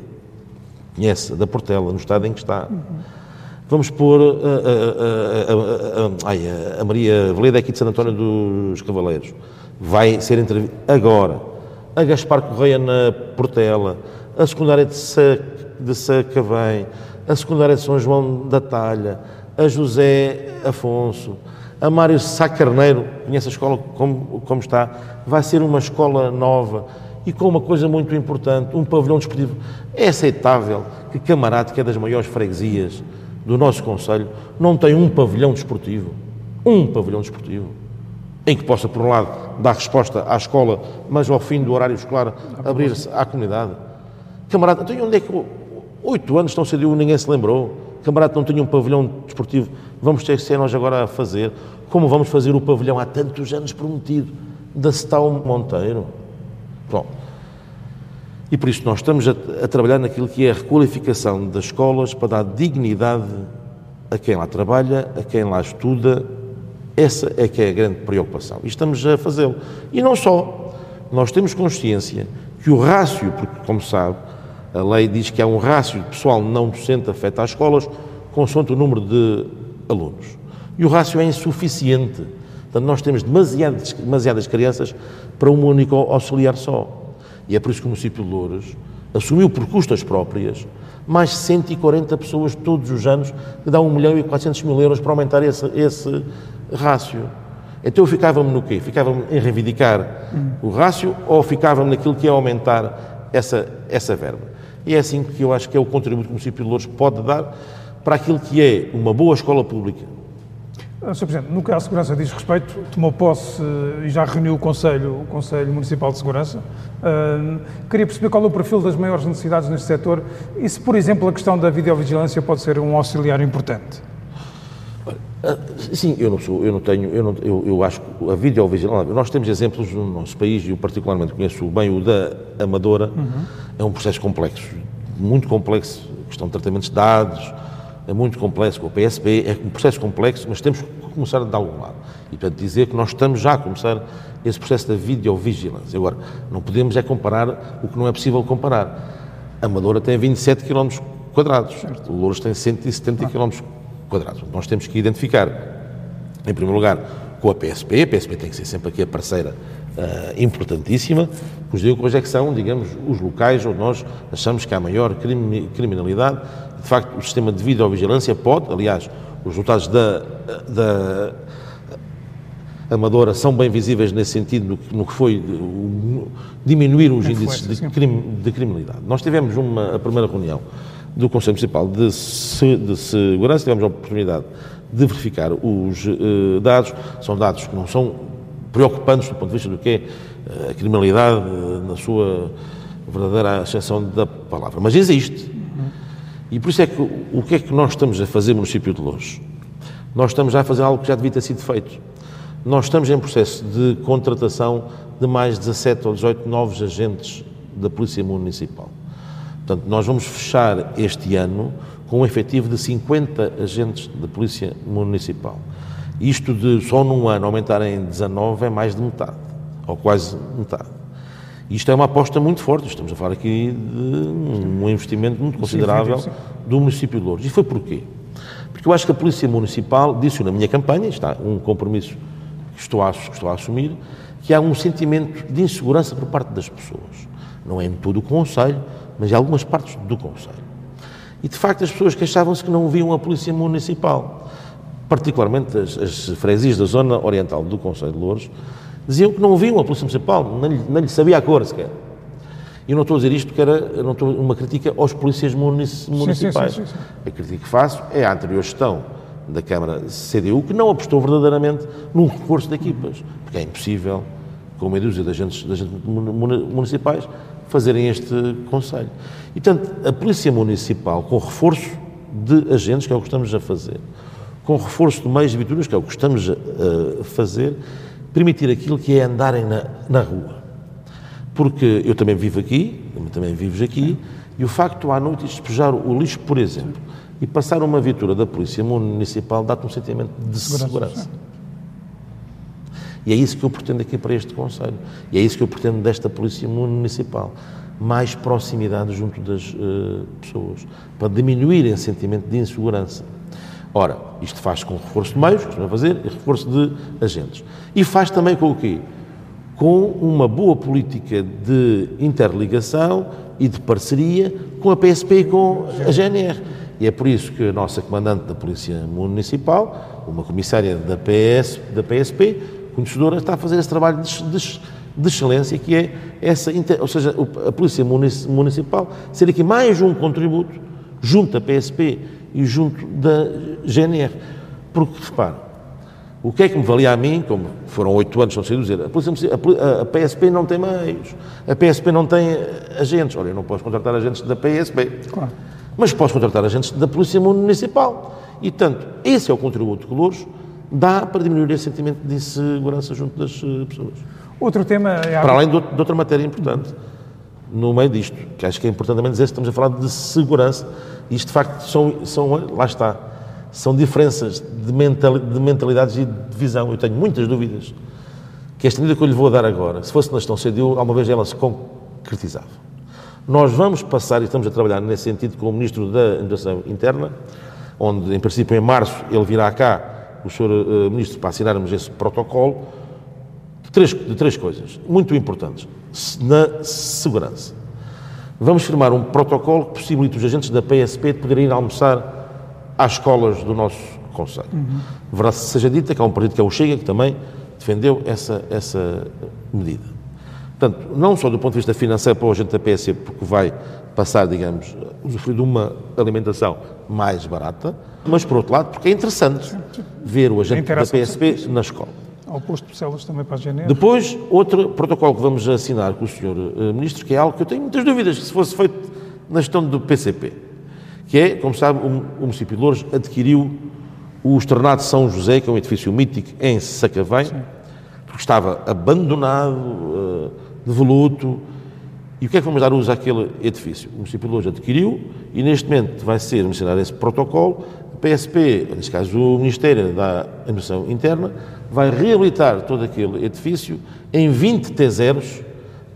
conhece, da Portela, no estado em que está. Vamos pôr a, a, a, a, Maria Veleda aqui de Santo António dos Cavaleiros. Vai ser entrevista agora. A Gaspar Correia na Portela, a secundária de, Sa, de Sacavém, a secundária de São João da Talha, a José Afonso, a Mário Sá Carneiro, conhece a escola como, como está, vai ser uma escola nova e com uma coisa muito importante, um pavilhão desportivo. É aceitável que Camarate, que é das maiores freguesias, do nosso Conselho não tem um pavilhão desportivo. Um pavilhão desportivo. Em que possa, por um lado, dar resposta à escola, mas ao fim do horário escolar abrir-se à comunidade. Camarada, então onde é que. Oito anos estão CDU, ninguém se lembrou. Camarada não tinha um pavilhão desportivo. Vamos ter que ser nós agora a fazer. Como vamos fazer o pavilhão há tantos anos prometido da Cetal Monteiro? Bom, e por isso nós estamos a, a, trabalhar naquilo que é a requalificação das escolas para dar dignidade a quem lá trabalha, a quem lá estuda. Essa é que é a grande preocupação. E estamos a fazê-lo. E não só. Nós temos consciência que o rácio, porque, como sabe, a lei diz que há um rácio de pessoal não docente afeta às escolas, consoante o número de alunos. E o rácio é insuficiente. Portanto, nós temos demasiadas, demasiadas crianças para um único auxiliar só. E é por isso que o município de Louros assumiu por custas próprias mais 140 pessoas todos os anos, que dá 1 milhão e 400 mil euros para aumentar esse, esse rácio. Então eu ficava-me no quê? Ficava-me em reivindicar hum. o rácio ou ficava-me naquilo que é aumentar essa, essa verba? E é assim que eu acho que é o contributo que o município de Louros pode dar para aquilo que é uma boa escola pública, ah, Sr. Presidente, no que à segurança diz respeito, tomou posse eh, e já reuniu o Conselho, o Conselho Municipal de Segurança. Uh, queria perceber qual é o perfil das maiores necessidades neste setor e se, por exemplo, a questão da videovigilância pode ser um auxiliar importante. Ah, sim, eu não sou, eu não tenho, eu, não, eu, eu acho que a videovigilância, nós temos exemplos no nosso país, e eu particularmente conheço bem o da Amadora, uhum. é um processo complexo, muito complexo, questão de tratamentos de dados, é muito complexo com o PSP, é um processo complexo, mas temos que começar de algum lado. E, portanto, dizer que nós estamos já a começar esse processo da videovigilância. Agora, não podemos é comparar o que não é possível comparar. A Amadora tem 27 km quadrados, o Louros tem 170 km quadrados. Nós temos que identificar, em primeiro lugar, com a PSP, a PSP tem que ser sempre aqui a parceira uh, importantíssima, os digo hoje é que são, digamos, os locais onde nós achamos que há maior criminalidade de facto, o sistema de videovigilância pode, aliás, os resultados da, da Amadora são bem visíveis nesse sentido, no que, no que foi o, diminuir os índices de, crime, de, criminalidade. Nós tivemos uma, a primeira reunião do Conselho Municipal de, de Segurança, tivemos a oportunidade de verificar os uh, dados, são dados que não são preocupantes do ponto de vista do que é eh, a criminalidade uh, na sua verdadeira ascensão da palavra, mas existe. E por isso é que o que é que nós estamos a fazer no município de Louros? Nós estamos já a fazer algo que já devia ter sido feito. Nós estamos em processo de contratação de mais 17 ou 18 novos agentes da Polícia Municipal. Portanto, nós vamos fechar este ano com um efetivo de 50 agentes da Polícia Municipal. Isto de só num ano aumentar em 19 é mais de metade, ou quase metade. Isto é uma aposta muito forte, estamos a falar aqui de um investimento muito considerável do município de Louros. E foi porquê? Porque eu acho que a Polícia Municipal disse na minha campanha, está um compromisso que estou, a, que estou a assumir, que há um sentimento de insegurança por parte das pessoas. Não é em todo o Conselho, mas em algumas partes do Conselho. E de facto as pessoas queixavam-se que não viam a Polícia Municipal, particularmente as, as freguesias da zona oriental do Conselho de Louros, diziam que não viam a Polícia Municipal, nem lhe, nem lhe sabia a cor sequer. E não estou a dizer isto porque era não estou, uma crítica aos polícias municipais. Sim, sim, sim, a crítica que faço é à anterior gestão da Câmara CDU, que não apostou verdadeiramente num reforço de equipas, porque é impossível, com uma dúzia de agentes, de agentes municipais, fazerem este Conselho. E, portanto, a Polícia Municipal, com reforço de agentes, que é o que estamos a fazer, com reforço de meios de viaturas, que é o que estamos a fazer, permitir aquilo que é andarem na, na rua. Porque eu também vivo aqui, também vives aqui, e o facto à noite de despejar o lixo, por exemplo, e passar uma viatura da Polícia Municipal dá-te um sentimento de segurança. E é isso que eu pretendo aqui para este Conselho. E é isso que eu pretendo desta Polícia Municipal. Mais proximidade junto das uh, pessoas, para diminuir esse sentimento de insegurança. Ora, isto faz com reforço de meios, que a fazer, e reforço de agentes. E faz também com o quê? Com uma boa política de interligação e de parceria com a PSP e com a GNR. E é por isso que a nossa comandante da Polícia Municipal, uma comissária da, PS, da PSP, conhecedora, está a fazer esse trabalho de, de, de excelência, que é essa, ou seja, a Polícia Municipal ser aqui mais um contributo junto da PSP e junto da GNR. Porque, repare, o que é que me valia a mim, como foram oito anos, não sei dizer, a, polícia, a, a, PSP não tem meios, a PSP não tem agentes. Olha, eu não posso contratar agentes da PSP, claro. mas posso contratar agentes da Polícia Municipal. E, tanto, esse é o contributo que Louros dá para diminuir esse sentimento de insegurança junto das eh, pessoas. Outro tema é... Para além de, de outra matéria importante, no meio disto, que acho que é importante também dizer, estamos a falar de segurança, isto de facto são, são lá está, são diferenças de, mental, de mentalidades e de visão. Eu tenho muitas dúvidas que esta medida que eu lhe vou dar agora, se fosse na gestão CDU, alguma vez ela se concretizava. Nós vamos passar, e estamos a trabalhar nesse sentido com o Ministro da Administração Interna, onde, em princípio, em março, ele virá cá, o Sr. Uh, Ministro, para assinarmos esse protocolo, de três, de três coisas muito importantes. Na segurança. Vamos firmar um protocolo que possibilite os agentes da PSP de poderem ir almoçar às escolas do nosso Conselho. Uhum. Verdade seja dita que há um partido que é o Chega, que também defendeu essa, essa medida. Portanto, não só do ponto de vista financeiro para o agente da PSP, porque vai passar, digamos, usufruir de uma alimentação mais barata, mas, por outro lado, porque é interessante ver o agente da PSP na escola. Ao posto de Celas também para a GNR. Depois, outro protocolo que vamos assinar com o Sr. Eh, Ministro, que é algo que eu tenho muitas dúvidas que se fosse feito na gestão do PCP, que é, como sabe, o município de Louros adquiriu o Externato São José, que é um edifício mítico em Sacavém, porque estava abandonado, eh, devoluto, e o que é que vamos dar uso àquele edifício? O município de Louros adquiriu e neste momento vai ser mencionado esse protocolo. O PSP, neste caso o Ministério da Administração Interna, vai reabilitar todo aquele edifício em 20 T0s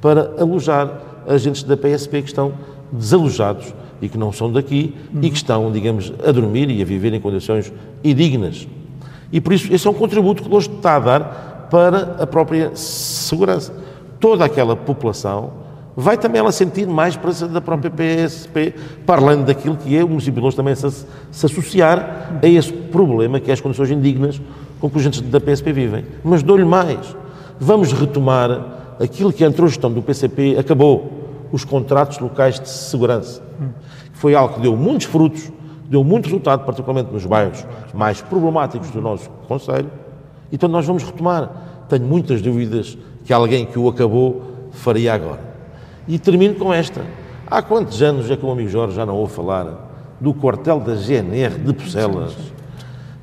para alojar agentes da PSP que estão desalojados e que não são daqui uhum. e que estão, digamos, a dormir e a viver em condições indignas. E por isso, esse é um contributo que hoje está a dar para a própria segurança. Toda aquela população vai também ela sentir mais presença da própria PSP, além daquilo que é o município de Lourdes também se, se associar a esse problema que é as condições indignas com que os agentes da PSP vivem. Mas dou-lhe mais. Vamos retomar aquilo que a gestão do PCP acabou, os contratos locais de segurança. Foi algo que deu muitos frutos, deu muito resultado, particularmente nos bairros mais problemáticos do nosso Conselho. Então nós vamos retomar. Tenho muitas dúvidas que alguém que o acabou faria agora. E termino com esta. Há quantos anos é que o amigo Jorge já não ouve falar do quartel da GNR de Pucelas,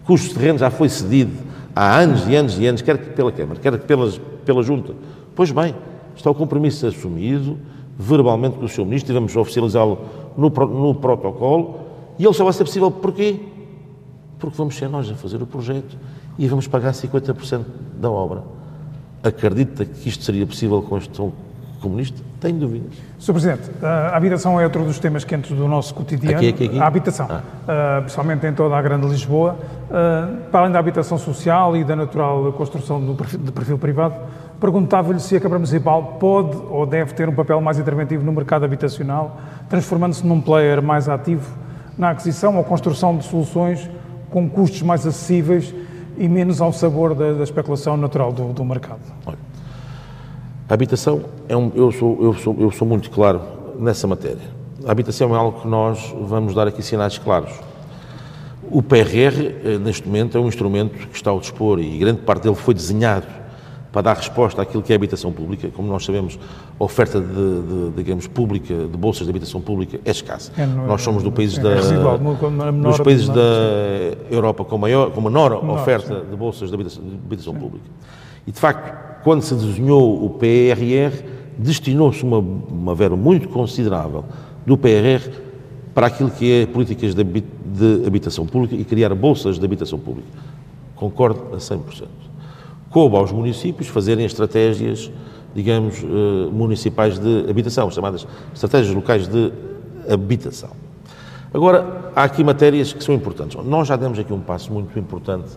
cujo terreno já foi cedido há anos e anos e anos, quer pela Câmara, quer pelas, pela Junta. Pois bem, está o compromisso assumido verbalmente pelo Sr. Ministro e vamos oficializá-lo no, no protocolo e ele só vai ser possível porquê? Porque vamos ser nós a fazer o projeto e vamos pagar 50% da obra. Acredita que isto seria possível com gestão comunista? Tenho dúvidas. Sr. Presidente, a habitação é outro dos temas quentes do nosso cotidiano. Aqui, aqui, aqui? A habitação, ah. uh, principalmente em toda a Grande Lisboa. Uh, para além da habitação social e da natural construção do perfil, de perfil privado, perguntava-lhe se a Câmara Municipal pode ou deve ter um papel mais interventivo no mercado habitacional, transformando-se num player mais ativo na aquisição ou construção de soluções com custos mais acessíveis e menos ao sabor da, da especulação natural do, do mercado. Olha. A habitação é um, eu sou eu sou eu sou muito claro nessa matéria. A habitação é algo que nós vamos dar aqui sinais claros. O PRR, eh, neste momento, é um instrumento que está ao dispor e grande parte dele foi desenhado para dar resposta àquilo que é a habitação pública. Como nós sabemos, a oferta de, de digamos, pública, de bolsas de habitação pública é escassa. É, nós somos do país é da, residual, dos países da Europa com, maior, com menor menor, oferta sim. de bolsas de habitação, de habitação pública. E, de facto, quando se desenhou o PRR, destinou-se uma, uma verba muito considerável do PRR para aquilo que é políticas de, de habitação pública e criar bolsas de habitação pública. Concordo a 100%. Coube aos municípios fazerem estratégias, digamos, eh, municipais de habitação, chamadas estratégias locais de habitação. Agora, há aqui matérias que são importantes. Nós já demos aqui um passo muito importante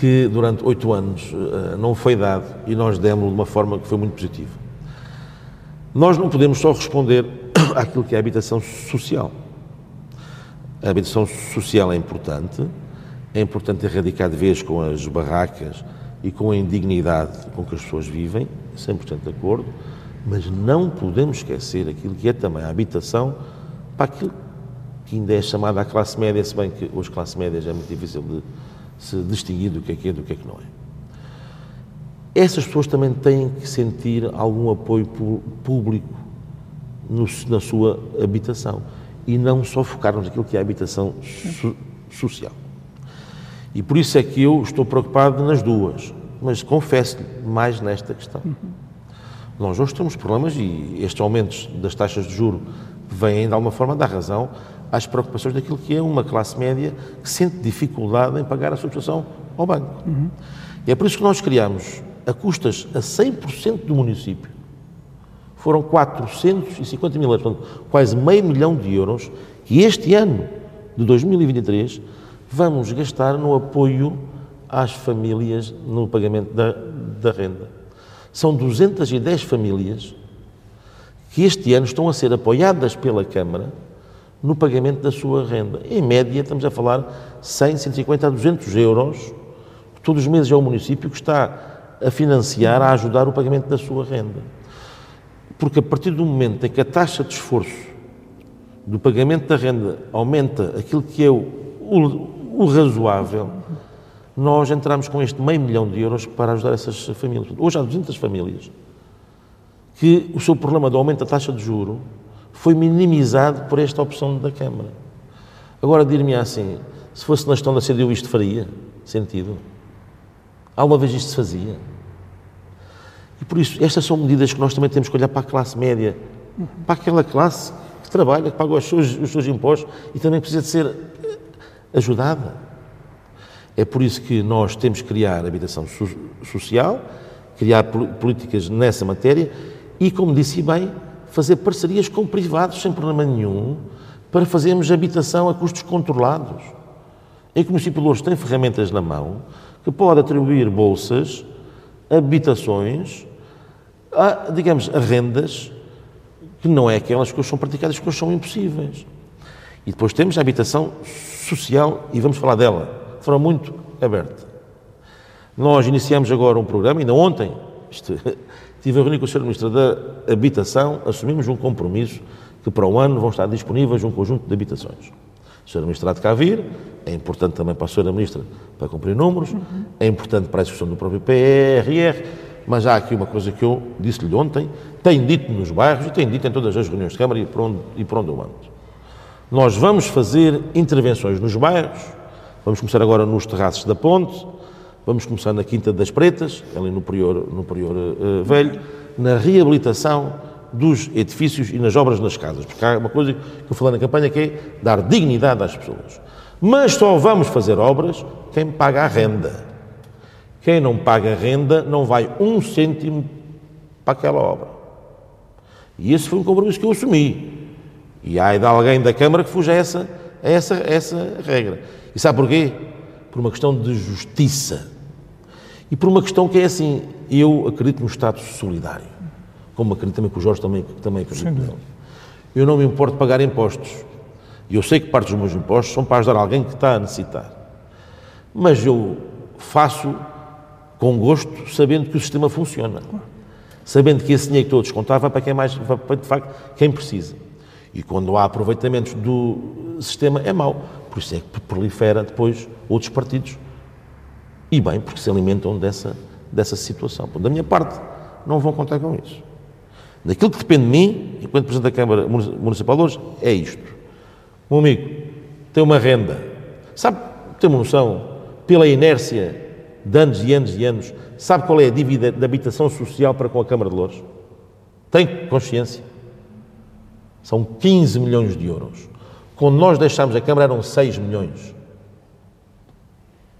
que durante oito anos uh, não foi dado e nós demos de uma forma que foi muito positiva. Nós não podemos só responder àquilo que é a habitação social. A habitação social é importante, é importante erradicar de vez com as barracas e com a indignidade com que as pessoas vivem, 100% de acordo, mas não podemos esquecer aquilo que é também a habitação para aquilo que ainda é chamada a classe média, se bem que hoje classe média já é muito difícil de se distinguir do que é que é do que é que não é. Essas pessoas também têm que sentir algum apoio público no, na sua habitação e não só focarmos naquilo que é a habitação so, social. E por isso é que eu estou preocupado nas duas, mas confesso-lhe mais nesta questão. Uhum. Nós hoje temos problemas e estes aumentos das taxas de juro vêm de alguma forma dar razão às preocupações daquilo que é uma classe média que sente dificuldade em pagar a substituição ao banco. Uhum. E é por isso que nós criamos, a custas a 100% do município, foram 450 mil euros, portanto, quase meio milhão de euros, que este ano de 2023 vamos gastar no apoio às famílias no pagamento da, da renda. São 210 famílias que este ano estão a ser apoiadas pela Câmara no pagamento da sua renda. Em média, estamos a falar 100, 150 a 200 euros, todos os meses é o município que está a financiar, a ajudar o pagamento da sua renda. Porque a partir do momento em que a taxa de esforço do pagamento da renda aumenta aquilo que é o, o, o razoável, nós entramos com este meio milhão de euros para ajudar essas famílias. Hoje há 200 famílias que o seu problema do aumento da taxa de juro foi minimizado por esta opção da Câmara. Agora, dir-me assim, se fosse na gestão da CDU isto faria sentido? Alguma vez isto se fazia? E por isso, estas são medidas que nós também temos que olhar para a classe média, para aquela classe que trabalha, que paga os seus, os seus impostos e também precisa de ser eh, ajudada. É por isso que nós temos que criar habitação social, criar políticas nessa matéria e, como disse bem, fazer parcerias com privados sem problema nenhum para fazermos habitação a custos controlados. Em que o município de Louros tem ferramentas na mão que pode atribuir bolsas, habitações, a, digamos, a rendas que não é aquelas que hoje são praticadas, que hoje são impossíveis. E depois temos a habitação social e vamos falar dela de forma muito aberta. Nós iniciamos agora um programa, ainda ontem, isto, Estive a reunir com o Sr. Ministro da Habitação, assumimos um compromisso que para o ano vão estar disponíveis um conjunto de habitações. O Sr. Ministro há de cá vir, é importante também para a Sra. Ministra para cumprir números, uhum. é importante para a execução do próprio PRR, mas há aqui uma coisa que eu disse-lhe ontem, tenho dito nos bairros e tenho dito em todas as reuniões de Câmara e por onde, e por onde eu ando. Nós vamos fazer intervenções nos bairros, vamos começar agora nos terraços da ponte, Vamos começar na Quinta das Pretas, ali no Prior, no Prior uh, Velho, na reabilitação dos edifícios e nas obras nas casas, porque há uma coisa que eu falei na campanha que é dar dignidade às pessoas. Mas só vamos fazer obras quem paga a renda. Quem não paga a renda não vai um cêntimo para aquela obra. E esse foi um compromisso que eu assumi. E há de alguém da Câmara que fuja a essa, a essa, a essa regra. E sabe porquê? Por uma questão de justiça e por uma questão que é assim, eu acredito no Estado solidário, como acredito também que o Jorge também, também acredita nele. Eu não me importo de pagar impostos. E eu sei que parte dos meus impostos são para ajudar alguém que está a necessitar. Mas eu faço com gosto, sabendo que o sistema funciona. Sabendo que esse dinheiro que estou a descontar vai para quem mais, vai para, de facto, quem precisa. E quando há aproveitamentos do sistema, é mau. Por isso é que prolifera depois outros partidos. E bem, porque se alimentam dessa, dessa situação. Da minha parte, não vão contar com isso. Daquilo que depende de mim, enquanto Presidente da Câmara Municipal hoje, é isto. Um amigo tem uma renda, sabe, tem uma noção, pela inércia de anos e anos e anos, sabe qual é a dívida de habitação social para com a Câmara de Louros? Tem consciência? São 15 milhões de euros. Quando nós deixámos a Câmara eram 6 milhões.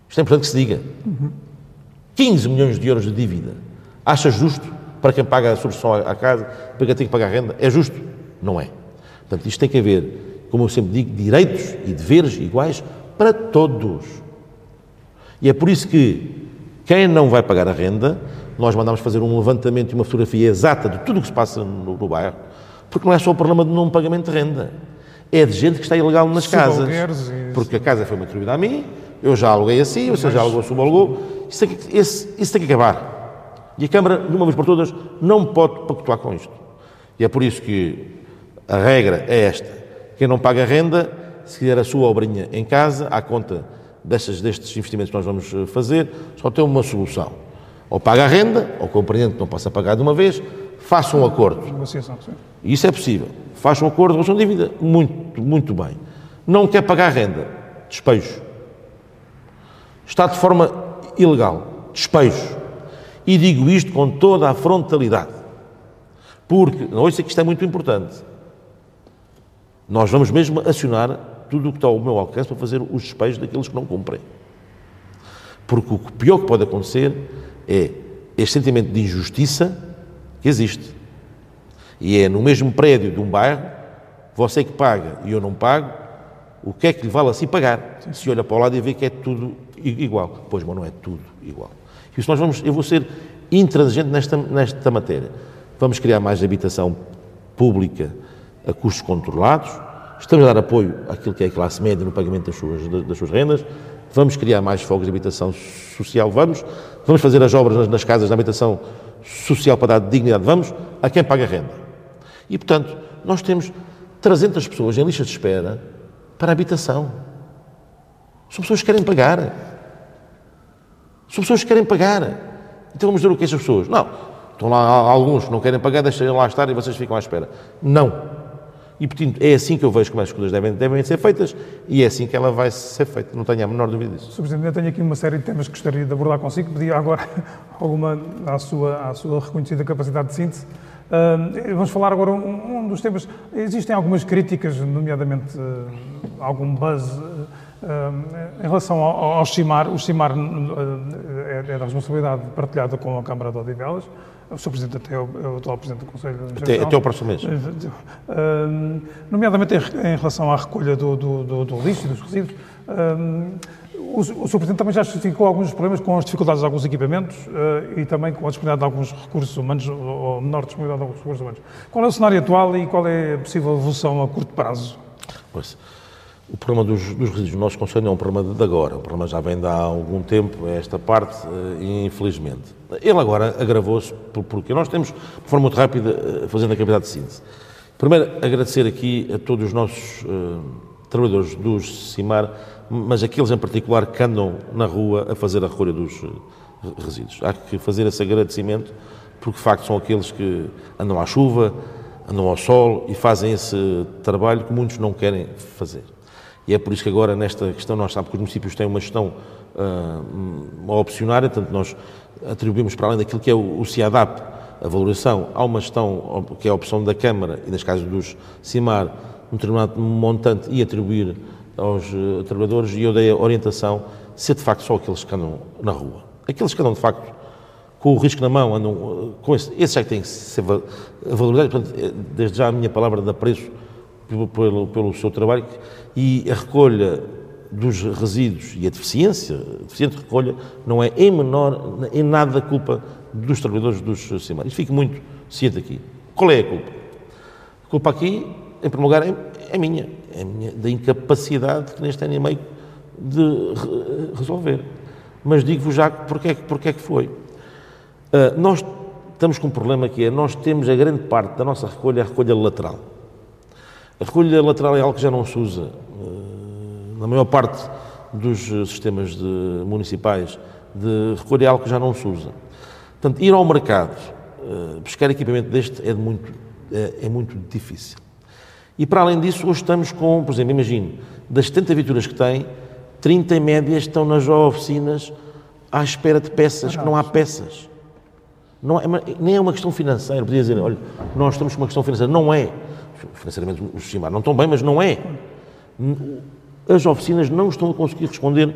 Isto é importante que se diga. 15 milhões de euros de dívida. Acha justo para quem paga a subscrição à casa, para quem tem que pagar a renda? É justo? Não é. Portanto, isto tem que haver como eu sempre digo, direitos e deveres iguais para todos. E é por isso que quem não vai pagar a renda, nós mandamos fazer um levantamento e uma fotografia exata de tudo o que se passa no, no bairro, porque não é só o problema de não pagamento de renda. É de gente que está ilegal nas casas. Porque a casa foi-me atribuída a mim, eu já aluguei assim, você já alugou, subalugou. Isso, tem que, isso tem que acabar. E a Câmara, de uma vez por todas, não pode pactuar com isto. E é por isso que a regra é esta. Quem não paga renda, se quiser a sua obrinha em casa, à conta destes, destes investimentos que nós vamos eh, fazer, só tem uma solução. Ou paga a renda, ou o compreendente não possa pagar de uma vez, faça um acordo. Negociação, sim. Isso é possível. Faça um acordo, relação de dívida, muito, muito bem. Não quer pagar renda, despejo. Está de forma ilegal, despejo. E digo isto com toda a frontalidade. Porque, ouça que isto é muito importante. Nós vamos mesmo acionar tudo o que está ao meu alcance para fazer os despejos daqueles que não cumprem. Porque o pior que pode acontecer é este sentimento de injustiça que existe. E é no mesmo prédio de um bairro, você que paga e eu não pago, o que é que lhe vale assim pagar? Se olha para o lado e vê que é tudo igual. Pois, mas não é tudo igual. E isso nós vamos, eu vou ser intransigente nesta, nesta matéria. Vamos criar mais habitação pública a custos controlados, estamos a dar apoio àquilo que é a classe média no pagamento das suas, das suas rendas, vamos criar mais fogos de habitação social, vamos, vamos fazer as obras nas, nas casas de habitação social para dar dignidade, vamos, a quem paga renda. E, portanto, nós temos 300 pessoas em lista de espera para habitação. São pessoas que querem pagar. São pessoas que querem pagar. Então vamos dizer o que essas pessoas? Não. Estão lá alguns que não querem pagar, deixem lá estar e vocês ficam à espera. Não. E, portanto, é assim que eu vejo como as coisas devem, devem ser feitas e é assim que ela vai ser feita. Não tenho a menor dúvida disso. Sr. Presidente, eu tenho aqui uma série de temas que gostaria de abordar consigo. Pedia agora alguma à sua, à sua reconhecida capacidade de síntese. Uh, vamos falar agora um, um, dos temas. Existem algumas críticas, nomeadamente uh, algum buzz uh, em relação ao, ao CIMAR. O CIMAR é, é da responsabilidade partilhada com a Câmara de Odivelas. O Sr. Presidente até é o, é o atual Presidente do Conselho de até, até o próximo mês. Uh, nomeadamente em, em, relação à recolha do, do, do, do lixo e dos resíduos. O, Sr. Presidente também já justificou alguns problemas com as dificuldades de alguns equipamentos uh, e também com a disponibilidade de alguns recursos humanos ou menor disponibilidade de alguns recursos humanos. Qual é o cenário atual e qual é a possível evolução a curto prazo? Pois. O problema dos, dos resíduos no nosso Conselho é um problema de agora. O problema já vem de há algum tempo, é esta parte, eh, infelizmente. Ele agora agravou-se porque nós temos, de forma muito rápida, eh, fazendo a capacidade de síntese. Primeiro, agradecer aqui a todos os nossos uh, trabalhadores dos CIMAR, mas aqueles em particular que andam na rua a fazer a recolha dos resíduos. Há que fazer esse agradecimento, porque de facto são aqueles que andam à chuva, andam ao sol e fazem esse trabalho que muitos não querem fazer. E é por isso que agora, nesta questão, nós sabemos que os municípios têm uma gestão uh, opcionária, portanto, nós atribuímos para além daquilo que é o, o CIADAP, a valoração, há uma gestão que é a opção da Câmara e, nas casas dos CIMAR, um determinado montante e atribuir aos uh, trabalhadores, e eu dei a orientação ser de facto só aqueles que andam na rua. Aqueles que andam de facto com o risco na mão, andam uh, com esse, esse já tem que ser valorizado, portanto, eh, desde já a minha palavra de apreço pelo, pelo seu trabalho e a recolha dos resíduos e a deficiência, a deficiente recolha, não é em menor, em nada culpa dos trabalhadores dos CIMAR. Isto fica muito ciente aqui. Qual é a culpa? A culpa aqui, em primeiro lugar, é, é minha. É minha, da incapacidade que neste ano e meio de re resolver. Mas digo-vos já porque porque é que foi. Uh, nós estamos com um problema que é, nós temos a grande parte da nossa recolha, a recolha lateral. A recolha lateral é algo que já não se usa. Eh, na maior parte dos sistemas de, municipais de recolha é algo que já não se usa. Portanto, ir ao mercado, eh, buscar equipamento deste é, de muito, é, é muito difícil. E para além disso, hoje estamos com, por exemplo, imagino, das 70 viaturas que tem, 30 em média estão nas oficinas à espera de peças, que não há peças. Não é, nem é uma questão financeira. Podia dizer, olha, nós estamos com uma questão financeira. Não é financeiramente os CIMAR não estão bem, mas não é. As oficinas não estão a conseguir responder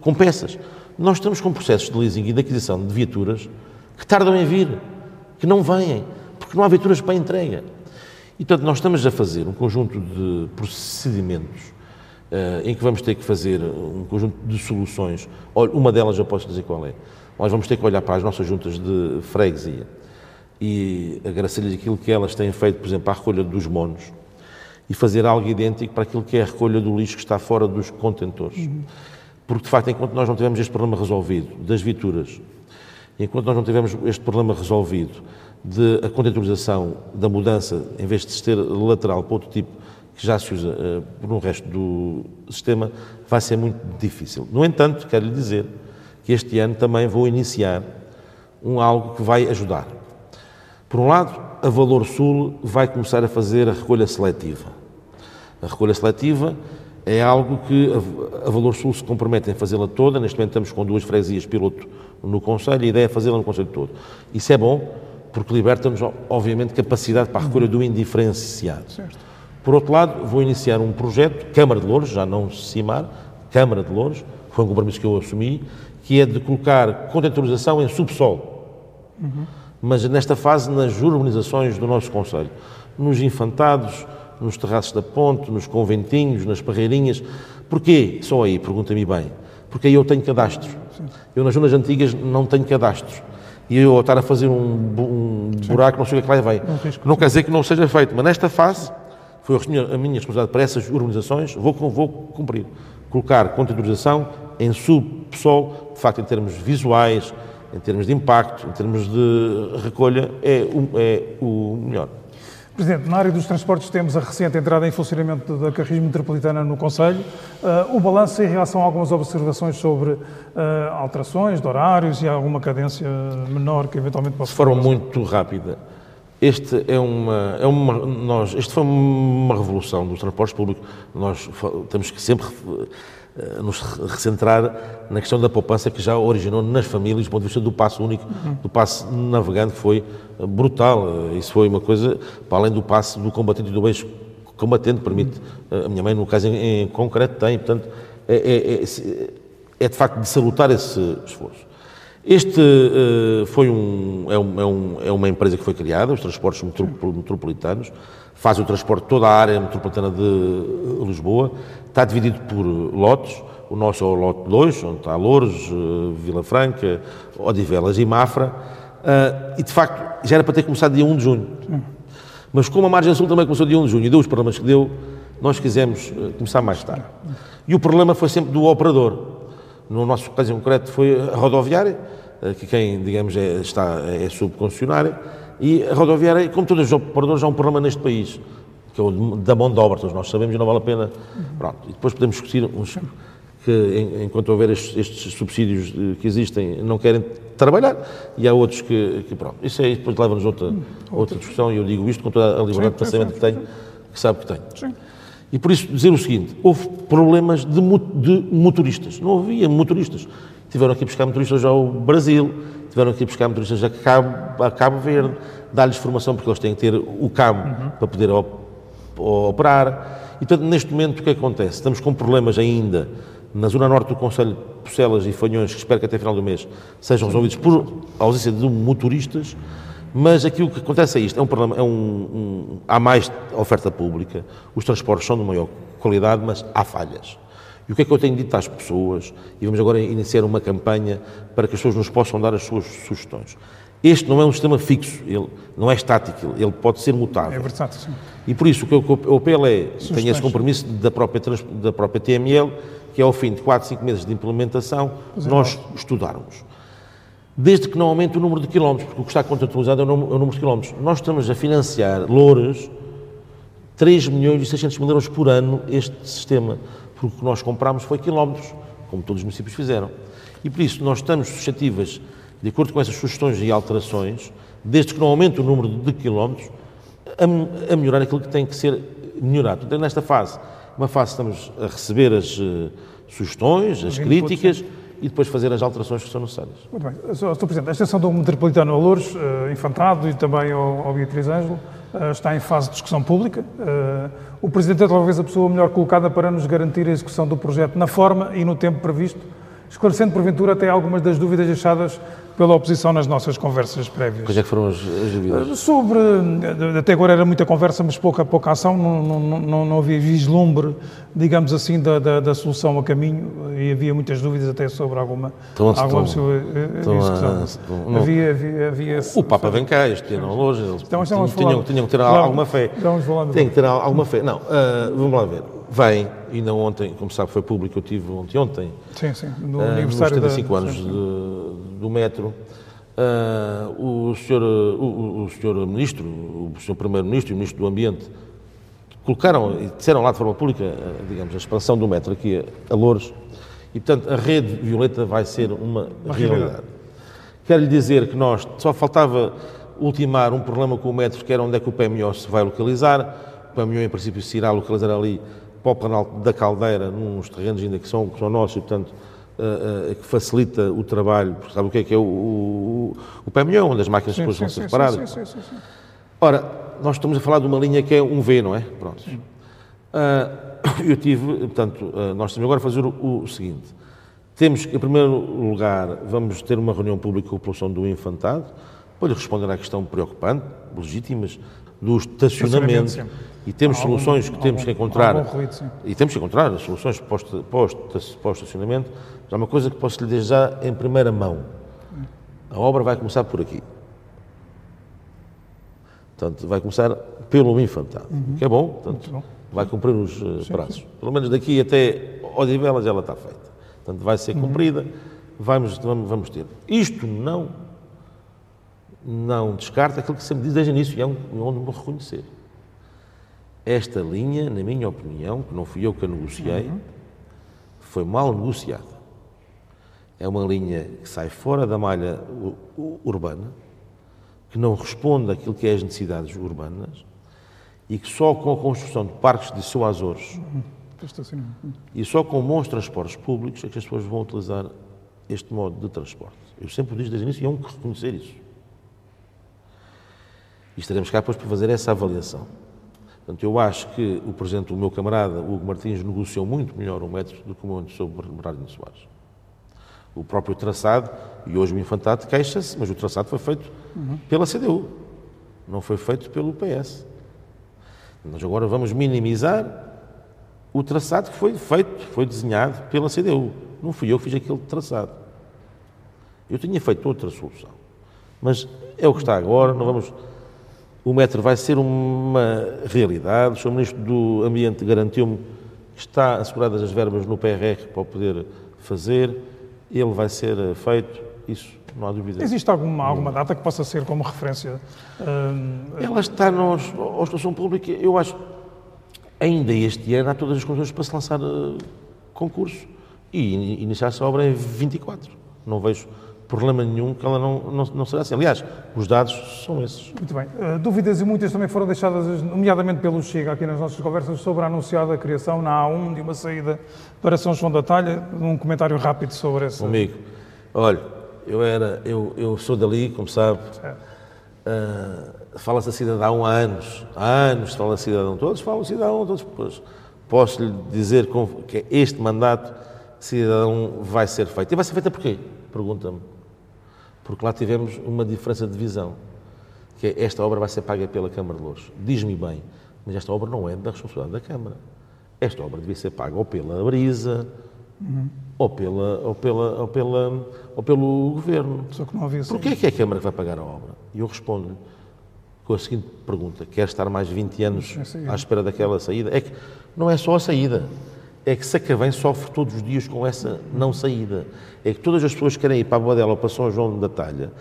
com peças. Nós estamos com processos de leasing e de aquisição de viaturas que tardam em vir, que não vêm, porque não há viaturas para entrega. E, portanto, nós estamos a fazer um conjunto de procedimentos uh, em que vamos ter que fazer um conjunto de soluções. Olha, uma delas eu posso dizer qual é. Nós vamos ter que olhar para as nossas juntas de freguesia e agradecer-lhes aquilo que elas têm feito, por exemplo, para a recolha dos monos e fazer algo idêntico para aquilo que é a recolha do lixo que está fora dos contentores. Uhum. Porque, de facto, enquanto nós não tivermos este problema resolvido das viaturas, enquanto nós não tivermos este problema resolvido de a contentorização da mudança, em vez de ser lateral para outro tipo que já se usa uh, por um resto do sistema, vai ser muito difícil. No entanto, quero lhe dizer que este ano também vou iniciar um algo que vai ajudar. Por um lado, a Valor Sul vai começar a fazer a recolha seletiva. A recolha seletiva é algo que a Valor Sul se compromete em fazê-la toda. Neste momento estamos com duas freguesias piloto no Conselho e a ideia é fazê-la no Conselho todo. Isso é bom porque liberta-nos, obviamente, capacidade para a recolha do indiferenciado. Certo. Por outro lado, vou iniciar um projeto, Câmara de Louros, já não CIMAR, Câmara de Louros, foi um compromisso que eu assumi, que é de colocar contentorização em subsolo. Uhum. Mas nesta fase, nas urbanizações do nosso Conselho. Nos infantados, nos terraços da ponte, nos conventinhos, nas parreirinhas. Porquê? Só aí, pergunta-me bem. Porque aí eu tenho cadastros. Eu nas zonas antigas não tenho cadastros. E eu estar a fazer um, um buraco, não sei o que é que lá vem. Não, não quer dizer que não seja feito, mas nesta fase foi a minha responsabilidade para essas urbanizações, vou, vou cumprir. Colocar contentorização em subsolo, de facto, em termos visuais, em termos de impacto, em termos de recolha, é o, é o melhor. Presidente, na área dos transportes temos a recente entrada em funcionamento da Carrismo Metropolitana no Conselho. Uh, o balanço em relação a algumas observações sobre uh, alterações de horários e alguma cadência menor que eventualmente possa... De forma muito rápida. Este é uma, é uma, nós, este foi uma revolução dos transportes públicos. Nós temos que sempre uh, nos recentrar na questão da poupança que já originou nas famílias, do ponto de vista do passo único, uhum. do passo navegante, que foi brutal. Uh, isso foi uma coisa, para além do passo do combatente e do beijo combatente, permite, a minha mãe, no caso em, em concreto, tem, portanto, é, é, é, é de facto de salutar esse esforço. Este uh, foi um é, um, é, um, é, uma empresa que foi criada, os transportes metropolitanos, faz o transporte toda a área metropolitana de Lisboa, está dividido por lotes, o nosso é o lote 2, onde está Louros, uh, Vila Franca, Odivelas e Mafra, uh, e de facto já era para ter começado dia 1 de junho. Mas como a Margem Sul também começou dia 1 de junho e deu os problemas que deu, nós quisemos começar mais tarde. E o problema foi sempre do operador. No nosso caso em concreto foi a rodoviária, eh, que quem, digamos, é, está, é subconcessionária, e a rodoviária, como todos os operadores, há um problema neste país, que é o da mão de obra, todos nós sabemos e não vale a pena. Pronto, e depois podemos discutir uns que, enquanto houver estes, estes, subsídios eh, que existem, não querem trabalhar, e há outros que, que pronto. Isso aí depois leva-nos a outra, outra discussão, e eu digo isto com toda a liberdade de pensamento que tenho, que sabe que tenho. Sim. E por isso dizer o seguinte, houve problemas de, de motoristas, não havia motoristas. Tiveram aqui buscar motoristas ao Brasil, tiveram aqui buscar motoristas a Cabo, a Cabo Verde, dar-lhes formação porque eles têm que ter o cabo uhum. para poder operar. E, portanto, neste momento, o que acontece? Estamos com problemas ainda na zona norte do Conselho Pucelas e Fanhões, que espero que até final do mês sejam resolvidos por ausência de motoristas. Mas aqui o que acontece é isto, é um problema, é um, um, há mais oferta pública, os transportes são de maior qualidade, mas há falhas. E o que é que eu tenho dito às pessoas? E vamos agora iniciar uma campanha para que as pessoas nos possam dar as suas sugestões. Este não é um sistema fixo, ele não é estático, ele pode ser mutável. É versátil, sim. E por isso o que eu apelo é, tenho esse compromisso da própria, da própria TML, que é ao fim de 4, 5 meses de implementação, é, nós estudarmos desde que não aumente o número de quilómetros, porque o que está contratualizado é o número, é o número de quilómetros. Nós estamos a financiar Louras 3 milhões e 600 mil euros por ano este sistema, porque o que nós compramos foi quilómetros, como todos os municípios fizeram. E por isso nós estamos suscetíveis, de acordo com essas sugestões e alterações, desde que não aumente o número de quilómetros, a, a melhorar aquilo que tem que ser melhorado. Então, nesta fase, uma fase estamos a receber as uh, sugestões, as críticas, e depois fazer as alterações que são necessárias. Muito bem. Sr. Presidente, a extensão do Metropolitano a Louros, uh, Infantado e também ao, ao Beatriz Ângelo, uh, está em fase de discussão pública. Uh, o Presidente é talvez a pessoa melhor colocada para nos garantir a execução do projeto na forma e no tempo previsto. Esclarecendo porventura até algumas das dúvidas deixadas pela oposição nas nossas conversas prévias. Quais é que foram as, as dúvidas? Sobre, até agora era muita conversa, mas pouca, pouca ação, não, não, não, não havia vislumbre, digamos assim, da, da, da, solução a caminho e havia muitas dúvidas até sobre alguma, então, alguma estão, estão, estão, havia, havia, havia, O Papa vem cá este ano hoje, eles então, tinham, tinham, tinham que ter alguma fé. Tem que ter alguma fé. Não, uh, vamos lá ver. Vem, ainda ontem, como sabe, foi público, eu tive ontem, ontem sim, sim, no uh, aniversário nos 75 da, anos. De, do metro, uh, o, senhor, o, o senhor Ministro, o senhor Primeiro-Ministro e o Ministro do Ambiente colocaram e disseram lá de forma pública, digamos, a expansão do metro aqui a, a Louros, e portanto a rede violeta vai ser uma, uma realidade. Quero-lhe dizer que nós só faltava ultimar um problema com o metro, que era onde é que o PMO se vai localizar. O PMO, em princípio, se irá localizar ali para o canal da Caldeira, nos terrenos ainda que são, que são nossos e, portanto, uh, uh, que facilita o trabalho, porque sabe o que é que é o, o, o PMO, onde as máquinas sim, depois sim, vão ser separadas. Sim, sim, sim, Ora, nós estamos a falar de uma linha que é um V, não é? Pronto. Uh, eu tive, portanto, nós temos agora a fazer o, o seguinte. Temos, em primeiro lugar, vamos ter uma reunião pública com a população do Infantado, para lhe responder à questão preocupante, legítimas, do estacionamento. E temos algum, soluções que temos que encontrar. Ruído, e temos que encontrar soluções para o estacionamento. Já uma coisa que posso lhe dizer já em primeira mão. A obra vai começar por aqui. Portanto, vai começar pelo infantado, uhum. que é bom, portanto, bom. vai cumprir os uh, sim, prazos. Sim. Pelo menos daqui até Odivelas ela está feita. Portanto, vai ser uhum. cumprida, vamos, vamos, vamos ter. Isto não não descarta aquilo que sempre diz desde o início, e é onde me reconhecer. Esta linha, na minha opinião, que não fui eu que a negociei, uhum. foi mal negociada. É uma linha que sai fora da malha urbana, que não responde àquilo que é as necessidades urbanas e que só com a construção de parques de seu Azores uhum. e só com bons transportes públicos é que as pessoas vão utilizar este modo de transporte. Eu sempre disse desde o início e há que reconhecer isso. E estaremos cá depois para fazer essa avaliação. Portanto, eu acho que o Presidente, o meu camarada, Hugo Martins, negociou muito melhor o metro do que o meu antecessor Bernardino Soares. O próprio traçado, e hoje o Infantado queixa-se, mas o traçado foi feito uhum. pela CDU, não foi feito pelo PS. Nós agora vamos minimizar o traçado que foi feito, foi desenhado pela CDU. Não fui eu que fiz aquele traçado. Eu tinha feito outra solução. Mas é o que está agora, não vamos o metro vai ser uma realidade. O Sr. Ministro do Ambiente garantiu-me que está asseguradas as verbas no PRR para o poder fazer. Ele vai ser feito, isso não há dúvida. Existe alguma, alguma data que possa ser como referência? Uh... Ela está na situação pública, eu acho, ainda este ano há todas as condições para se lançar uh, concurso e iniciar-se a obra em 24. Não vejo problema nenhum que ela não, não, não será assim. Aliás, os dados são esses. Muito bem. Uh, dúvidas e muitas também foram deixadas, nomeadamente pelo Chega, aqui nas nossas conversas, sobre a anunciada criação na A1 de uma saída para São João da Talha. Um comentário rápido sobre essa. Amigo, olha, eu, era, eu, eu sou dali, como sabe. Uh, fala-se a cidadão há anos. Há anos fala a cidadão. Todos falam cidadão, todos. Pois, posso lhe dizer que este mandato cidadão vai ser feito. E vai ser feito porquê? Pergunta-me porque lá tivemos uma diferença de visão, que é esta obra vai ser paga pela Câmara de Louros. Diz-me bem, mas esta obra não é da responsabilidade da Câmara. Esta obra devia ser paga ou pela Brisa, uhum. ou, pela, ou, pela, ou, pela, ou pelo Governo. Só que não havia Porquê é que é a Câmara que vai pagar a obra? E eu respondo-lhe com a seguinte pergunta: quer estar mais 20 anos à espera daquela saída? É que não é só a saída é que Sacavém sofre todos os dias com essa não saída. É que todas as pessoas que querem ir para a Boadela ou para São João da Talha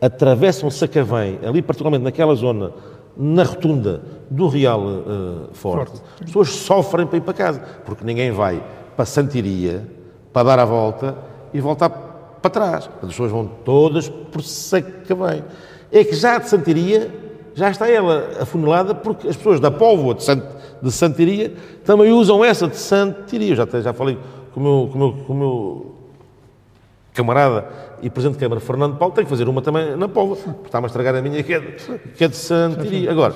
atravessam Sacavém, ali particularmente naquela zona, na rotunda do Real uh, Forte. Forte. As pessoas sofrem para ir para casa, porque ninguém vai para Santiria, para dar a volta e voltar para trás. As pessoas vão todas por Sacavém. É que já de Santiria, já está ela afunilada, porque as pessoas da Póvoa de Santiria de Santiria, também usam essa de Santiria. Eu já, já falei com o meu, com o meu, com o meu camarada e Presidente de Câmara, Fernando Paulo, tem que fazer uma também na Póvoa, porque está-me a estragar a minha, que é de, que é de Santiria. Agora,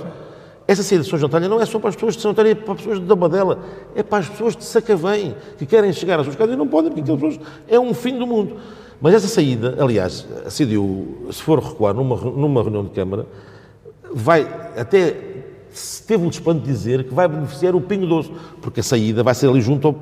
essa saída de São João não é só para as pessoas de São António, é para as pessoas da Badela, é para as pessoas de Sacavém, que querem chegar às suas casas e não podem, porque aquelas pessoas é um fim do mundo. Mas essa saída, aliás, a CDU, se for recuar numa, numa reunião de Câmara, vai até teve o desplante de dizer que vai beneficiar o Pingo Doce, porque a saída vai ser ali junto ao,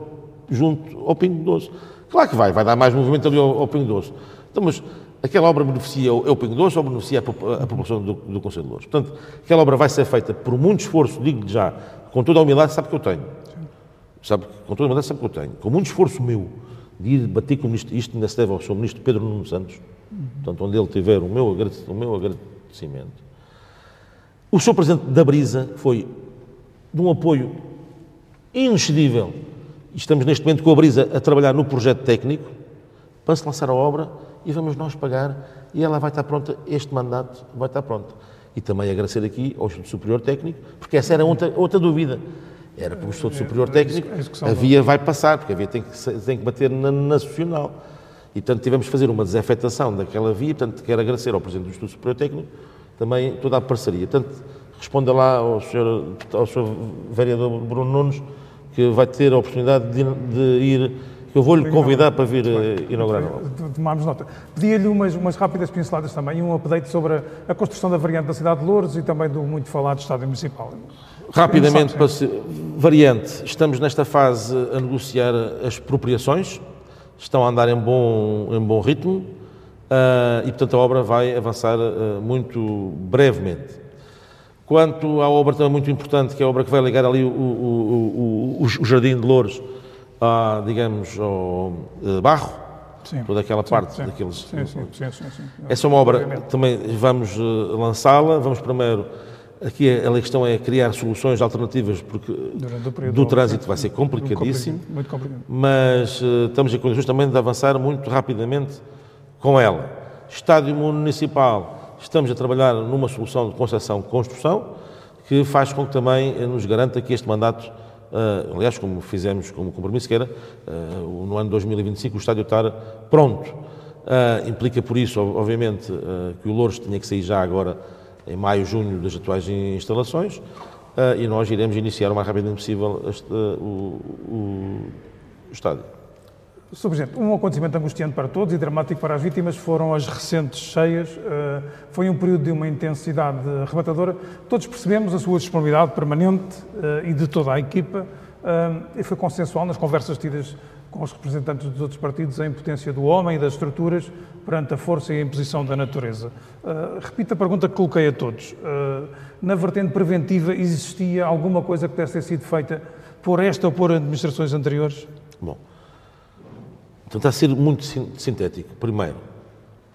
junto ao Pingo Doce. Claro que vai, vai dar mais movimento ali ao, ao Pingo Doce. Então, mas aquela obra beneficia o, é Pingo Doce ou beneficia a, a população do, do Conselho de Louros? Portanto, aquela obra vai ser feita por muito esforço, digo-lhe já, com toda a humildade, sabe que eu tenho. Sabe, com toda a humildade, sabe que eu tenho. Com muito esforço meu, de ir bater com o ministro, isto ainda se deve ao seu ministro Pedro Nuno Santos, portanto, onde ele tiver o meu, o meu agradecimento. O Sr. Presidente da Brisa foi de um apoio inexcedível. Estamos neste momento com a Brisa a trabalhar no projeto técnico para se lançar a obra e vamos nós pagar e ela vai estar pronta, este mandato vai estar pronto. E também agradecer aqui ao Instituto Superior Técnico, porque essa era outra, outra dúvida. Era para o Instituto Superior Técnico, a via vai passar, porque a via tem que, tem que bater na nacional. E, portanto, tivemos que fazer uma desafetação daquela via, portanto, quero agradecer ao Presidente do Instituto Superior Técnico também toda a parceria. Portanto, responda lá ao senhor, ao senhor vereador Bruno Nunes, que vai ter a oportunidade de, de ir, que eu vou-lhe convidar para vir eh, inaugurar. Tomámos nota. Pedia-lhe umas, umas rápidas pinceladas também e um update sobre a, a, construção da variante da cidade de Louros e também do muito falado Estádio Municipal. Rapidamente, para se, variante, estamos nesta fase a negociar as expropriações, estão a andar em bom, em bom ritmo, Uh, e, portanto, a obra vai avançar uh, muito brevemente. Quanto à obra também muito importante, que é a obra que vai ligar ali o, o, o, o Jardim de Louros, a, digamos, ao uh, Barro, sim. toda aquela parte sim, daqueles... Sim, sim, sim, Essa é uma obra, também vamos lançá-la, vamos primeiro... Aqui a questão é criar soluções alternativas, porque do trânsito vai ser complicadíssimo, muito complicado. mas estamos em condições também de avançar muito rapidamente com ela. Estádio Municipal, estamos a trabalhar numa solução de concessão-construção que faz com que também nos garanta que este mandato, uh, aliás, como fizemos como compromisso, que era uh, no ano 2025 o estádio estar pronto. Implica por isso, obviamente, que o Louros tinha que sair já agora em maio, junho das atuais instalações e nós iremos iniciar o mais rapidamente possível este, o, o estádio. Presidente, um acontecimento angustiante para todos e dramático para as vítimas foram as recentes cheias. Eh, foi um período de uma intensidade arrebatadora. Todos percebemos a sua disponibilidade permanente eh, e de toda a equipa eh, e foi consensual nas conversas tidas com os representantes dos outros partidos a impotência do homem e das estruturas perante a força e a imposição da natureza. repito a pergunta que coloquei a todos. na vertente preventiva existia alguma coisa que deve ter sido feita por esta ou por administrações anteriores? Bom, A ser muito sintético. Primeiro,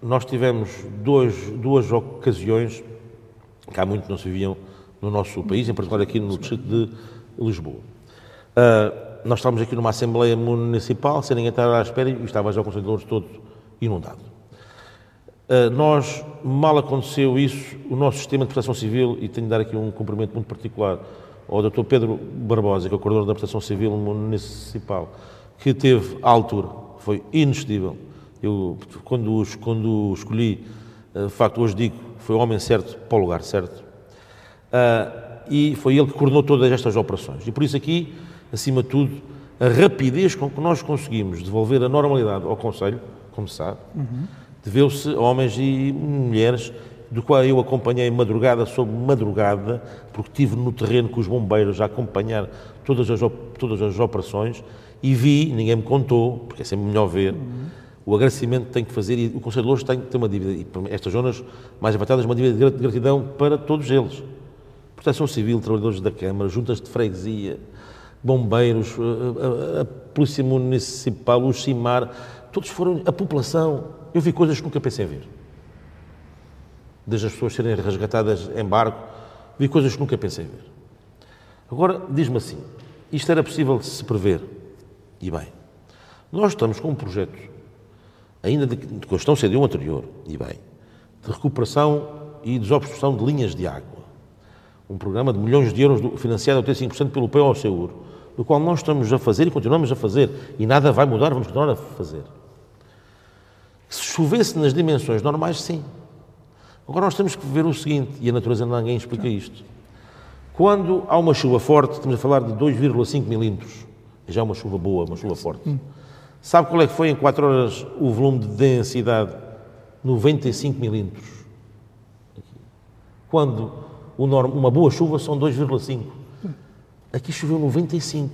nós tivemos dois, duas ocasiões que há muito não se viviam no nosso país, em particular aqui no distrito de Lisboa. Uh, nós estávamos aqui numa Assembleia Municipal, sem ninguém estar à espera, e estava já o Conselho de Louros todo inundado. Uh, nós, mal aconteceu isso, o nosso sistema de proteção civil, e tenho de dar aqui um cumprimento muito particular ao Dr. Pedro Barbosa, que é o coordenador da proteção civil municipal, que teve à altura foi inexcedível. Eu, quando, quando escolhi, eh, de facto, hoje digo, foi o homem certo para o lugar certo. Uh, e foi ele que coordenou todas estas operações. E por isso aqui, acima de tudo, a rapidez com que nós conseguimos devolver a normalidade ao Conselho, como se sabe, uhum. deveu-se a homens e mulheres do qual eu acompanhei madrugada sobre madrugada, porque estive no terreno com os bombeiros a acompanhar todas as, todas as operações e vi, ninguém me contou, porque é sempre melhor ver, uhum. o agradecimento que tem que fazer e o Conselho de Louros tem que ter uma dívida, e estas zonas mais afastadas, uma dívida de gratidão para todos eles. Proteção Civil, trabalhadores da Câmara, juntas de freguesia, bombeiros, a, a, a Polícia Municipal, o CIMAR, todos foram, a população. Eu vi coisas que nunca pensei ver. Desde as pessoas serem resgatadas em barco, vi coisas que nunca pensei ver. Agora, diz-me assim, isto era possível se prever? E bem, nós estamos com um projeto, ainda de, de construção CDU anterior, e bem, de recuperação e desobstrução de linhas de água. Um programa de milhões de euros financiado a 85% pelo POSEUR, do qual nós estamos a fazer e continuamos a fazer, e nada vai mudar, vamos continuar a fazer. Se chovesse nas dimensões normais, sim. Agora nós temos que ver o seguinte, e a natureza ninguém explica isto. Quando há uma chuva forte, estamos a falar de 2,5 milímetros, já é uma chuva boa, uma chuva forte. Hum. Sabe qual é que foi em 4 horas o volume de densidade? 95 milímetros. Quando uma boa chuva são 2,5. Aqui choveu 95.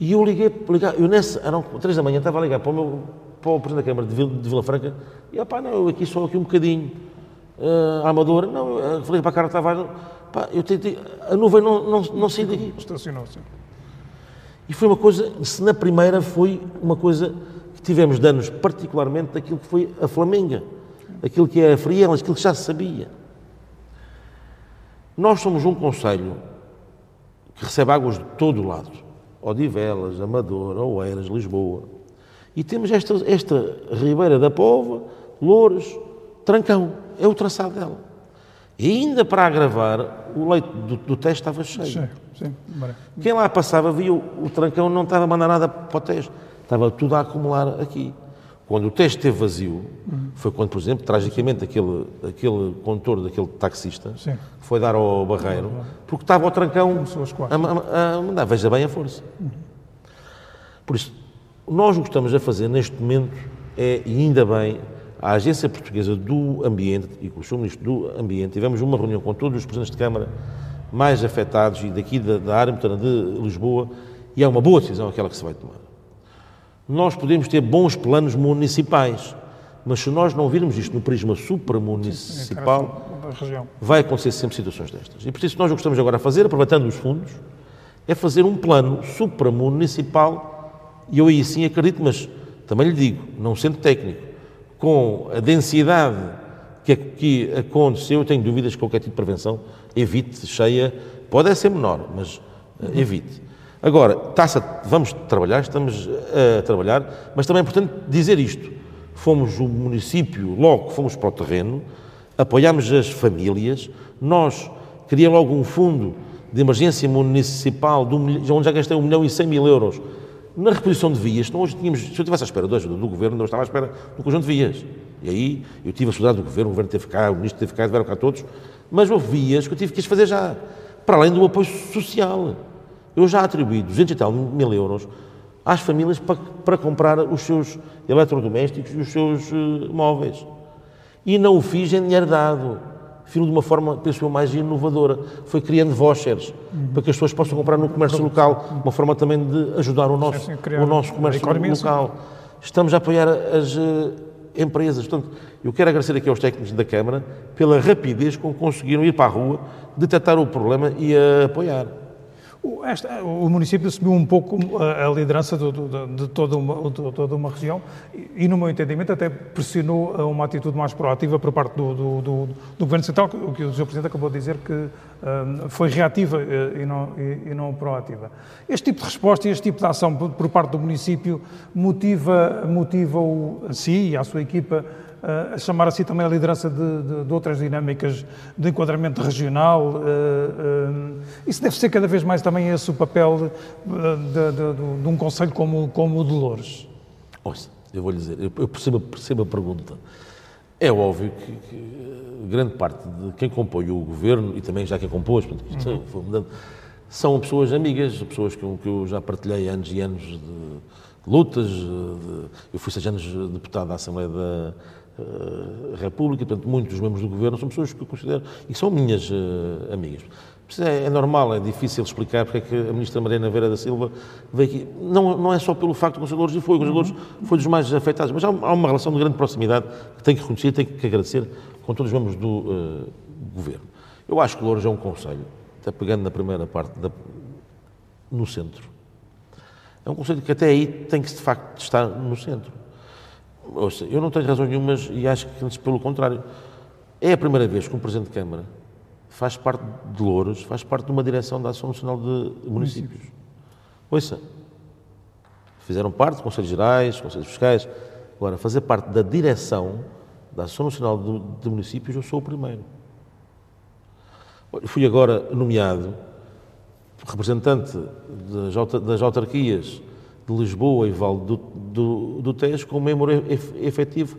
E eu liguei, liguei eu nessa, eram 3 da manhã, estava a ligar para o meu para o Presidente da Câmara de Vila, de Vila Franca e, pá, não, eu aqui só aqui um bocadinho. Uh, Amadora, não, eu falei para a Carla Tavares, pá, eu tentei, a nuvem não, não, não saiu daqui. Estacionou, sim. E foi uma coisa, se na primeira foi uma coisa que tivemos danos particularmente daquilo que foi a Flamenga, aquilo que é a Frielas, aquilo que já se sabia. Nós somos um conselho que recebe águas de todo o lado, Odivelas, Amadora, Oeiras, Lisboa. E temos esta, esta Ribeira da Pova, Louros, Trancão, é o traçado dela. E ainda para agravar, o leito do, do teste estava cheio. Sim, sim. Quem lá passava via o, o trancão não estava a mandar nada para o teste. Estava tudo a acumular aqui. Quando o teste esteve vazio, uhum. foi quando, por exemplo, tragicamente, aquele, aquele condutor daquele taxista Sim. foi dar ao barreiro, porque estava o trancão a, a, a, mandar. Veja bem a força. Uhum. Por isso, nós o que estamos a fazer neste momento é, e ainda bem, a Agência Portuguesa do Ambiente e com o Sr. Ministro do Ambiente, tivemos uma reunião com todos os presidentes de Câmara mais afetados e daqui da, da área metropolitana de Lisboa e é uma boa decisão aquela que se vai tomar. Nós podemos ter bons planos municipais, mas se nós não virmos isto no prisma supramunicipal, vai acontecer sempre situações destas. E por isso nós o que estamos agora a fazer, aproveitando os fundos, é fazer um plano supramunicipal, e eu aí sim acredito, mas também lhe digo, não sendo técnico, com a densidade que aqui aconteceu, eu tenho dúvidas que qualquer tipo de prevenção evite cheia, pode ser menor, mas uh, evite. Agora, a, vamos trabalhar, estamos a trabalhar, mas também é importante dizer isto. Fomos o município, logo fomos para o terreno, apoiámos as famílias, nós criamos logo um fundo de emergência municipal, de onde já gastei 1 milhão e 100 mil euros na reposição de vias, hoje tínhamos, se eu estivesse à espera ajuda do Governo, não estava à espera do conjunto de vias. E aí eu tive a saudade do Governo, o Governo teve cá, o Ministro teve cá, tiveram cá todos, mas houve vias que eu tive que fazer já, para além do apoio social. Eu já atribuí 200 e tal mil euros às famílias para, para comprar os seus eletrodomésticos e os seus uh, móveis. E não o fiz em dinheiro dado filo de uma forma, penso eu, mais inovadora. Foi criando vouchers uhum. para que as pessoas possam comprar no comércio local, uma forma também de ajudar o nosso, o nosso comércio local. Estamos a apoiar as uh, empresas. Portanto, eu quero agradecer aqui aos técnicos da Câmara pela rapidez com que conseguiram ir para a rua, detectar o problema e a apoiar. O, esta, o município assumiu um pouco a, a liderança do, do, de, toda uma, de toda uma região e, no meu entendimento, até pressionou uma atitude mais proativa por parte do, do, Governo Central, o que o Sr. Presidente acabou de dizer que um, foi reativa e não, e, e, não proativa. Este tipo de resposta e este tipo de ação por, por parte do município motiva, motiva-o a si e à sua equipa a chamar assim também a liderança de, de, de, outras dinâmicas de enquadramento regional. Isso deve ser cada vez mais também esse o papel de, de um conselho como, como o de Loures. Ouça, eu vou lhe dizer, eu percebo, percebo a pergunta. É óbvio que, que, grande parte de quem compõe o governo e também já quem compôs, portanto, uhum. foi mudando, são pessoas amigas, pessoas com que eu já partilhei anos e anos de lutas. De, eu fui seis anos deputado da Assembleia da, uh, República, portanto, muitos dos membros do governo são pessoas que eu considero e que são minhas uh, amigas. É, é, normal, é difícil explicar porque é que a ministra Mariana Vera da Silva veio aqui. Não, não é só pelo facto de Conselheiros, e foi, o Conselheiros foi dos mais afetados, mas há, há, uma relação de grande proximidade que tenho que reconhecer, tenho que agradecer com todos os membros do uh, governo. Eu acho que Louros é um conselho, até pegando na primeira parte, da, no centro. É um conselho que até aí tem que, de facto, estar no centro. Ouça, eu não tenho razões nenhumas e acho que, antes pelo contrário, é a primeira vez que um Presidente de Câmara faz parte de Louros, faz parte de uma direção da Ação Nacional de Municípios. Ouça, fizeram parte de Conselhos Gerais, Conselhos Fiscais. Agora, fazer parte da direção da Ação Nacional de, de Municípios, eu sou o primeiro. fui agora nomeado representante das, das autarquias de Lisboa e Val do, do, do Tejo como membro efetivo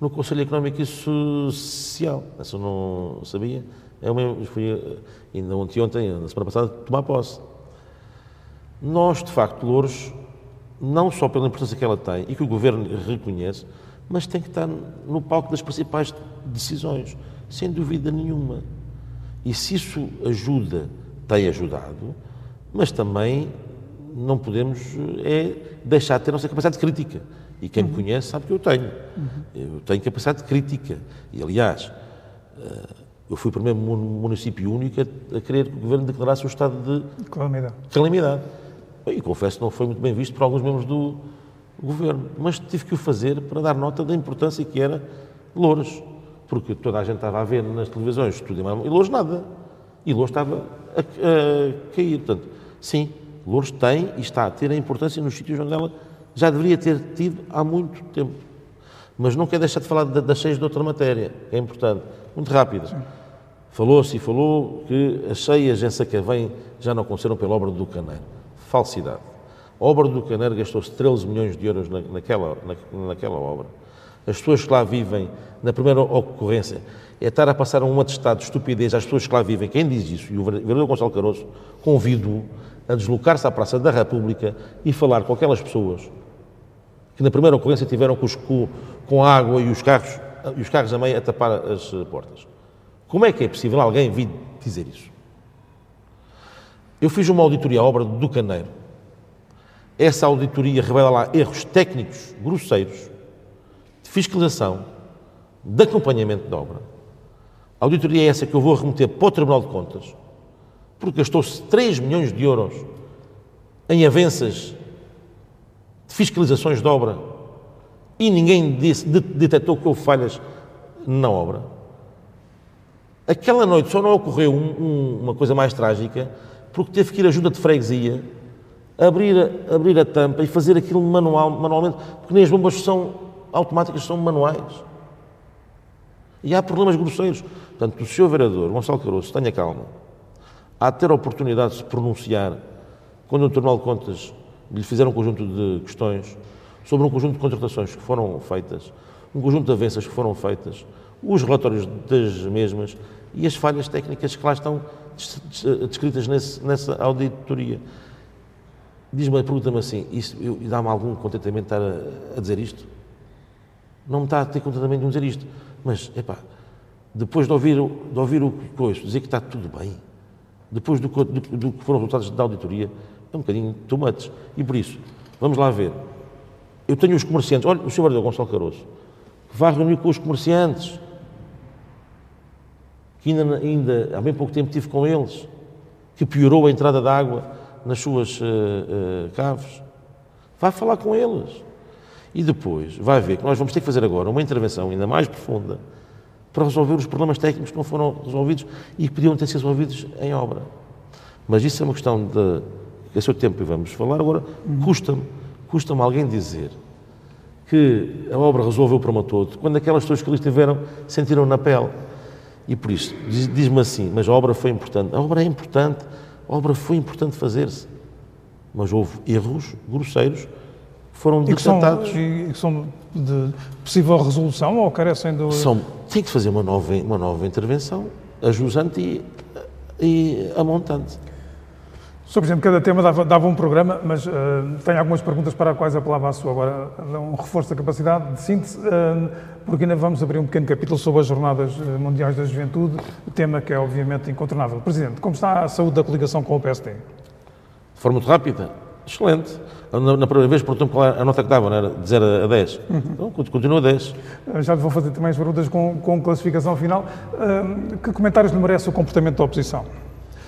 no Conselho Económico e Social. Eu não sabia É uma, fui ainda ontem, ontem, na semana passada, tomar posse. Nós, de facto, Louros, não só pela importância que ela tem e que o Governo reconhece, mas tem que estar no palco das principais decisões, sem dúvida nenhuma. E se isso ajuda, tem ajudado, mas também não podemos é deixar de ter a nossa capacidade de crítica. E quem me conhece sabe que eu tenho. Eu tenho capacidade de crítica. E, aliás, eh, eu fui o primeiro município único a querer que o Governo declarasse o estado de calamidade. calamidade. E confesso que não foi muito bem visto por alguns membros do Governo. Mas tive que o fazer para dar nota da importância que era Louros. Porque toda a gente estava a ver nas televisões tudo e Louros nada. E Louros estava a, a cair. Portanto, sim, Louros tem e está a ter a importância nos sítios onde ela já deveria ter tido há muito tempo. Mas não quer deixar de falar das cheias de outra matéria, que é importante, muito rápida. Falou-se e falou que as cheias em Sacavém já não aconteceram pela obra do Caneiro. Falsidade. A obra do Caneiro gastou-se 13 milhões de euros naquela, naquela obra. As pessoas que lá vivem, na primeira ocorrência, é estar a passar um atestado de estupidez às pessoas que lá vivem. Quem diz isso? E o vereador Gonçalo Caroço convido-o a deslocar-se à Praça da República e falar com aquelas pessoas que na primeira ocorrência tiveram com, os, com, com a água e os carros, e os carros a meio a tapar as portas. Como é que é possível alguém vir dizer isso? Eu fiz uma auditoria à obra do Caneiro. Essa auditoria revela lá erros técnicos grosseiros de fiscalização, de acompanhamento da obra. A auditoria é essa que eu vou remeter para o Tribunal de Contas, porque gastou-se 3 milhões de euros em avanças de fiscalizações de obra e ninguém disse, detectou que houve falhas na obra. Aquela noite só não ocorreu um, um, uma coisa mais trágica porque teve que ir a junta de freguesia abrir abrir a tampa e fazer aquilo manual, manualmente, porque nem as bombas são automáticas, são manuais. E há problemas grosseiros. Portanto, o Sr. Vereador Gonçalo Caroço, tenha calma de ter a oportunidade de se pronunciar quando o Tribunal de Contas lhe fizer um conjunto de questões sobre um conjunto de contratações que foram feitas, um conjunto de avanças que foram feitas, os relatórios das mesmas e as falhas técnicas que lá estão descritas nesse, nessa auditoria. Diz-me, pergunta-me assim, isso dá-me algum contentamento estar a, a, dizer isto? Não me está a ter contentamento de dizer isto, mas, epá, depois de ouvir, de ouvir o coisa, dizer que está tudo bem, depois do, do, do, que foram resultados da auditoria, é um bocadinho tomates. E por isso, vamos lá ver. Eu tenho os comerciantes, olha, o Sr. Vereador Gonçalo Caroço, que vai reunir com os comerciantes, que ainda, ainda há bem pouco tempo tive com eles, que piorou a entrada de água nas suas uh, uh, caves. Vai falar com eles. E depois vai ver que nós vamos ter que fazer agora uma intervenção ainda mais profunda para resolver os problemas técnicos que não foram resolvidos e que podiam ter sido resolvidos em obra. Mas isso é uma questão de. É seu tempo e vamos falar. Agora, custa-me custa alguém dizer que a obra resolveu o problema todo, quando aquelas pessoas que ali estiveram sentiram na pele. E por isso, diz-me assim, mas a obra foi importante. A obra é importante, a obra foi importante fazer-se. Mas houve erros grosseiros foram detectados. E que são de possível resolução ou carecem do. São, tem que fazer uma nova, uma nova intervenção, ajusante e, e a montante. Sr. Presidente, cada tema dava, dava um programa, mas uh, tenho algumas perguntas para as quais apelava a sua agora. Um reforço da capacidade de síntese, uh, porque ainda vamos abrir um pequeno capítulo sobre as Jornadas eh, Mundiais da Juventude, tema que é obviamente incontornável. Presidente, como está a saúde da coligação com o PSD? De forma muito rápida, excelente. Na, primeira vez perguntou-me qual era a nota que dava, era de 0 a 10. Uhum. Então, continua a 10. Já lhe vou fazer também as perguntas com, com classificação final. Uh, que comentários lhe merece o comportamento da oposição?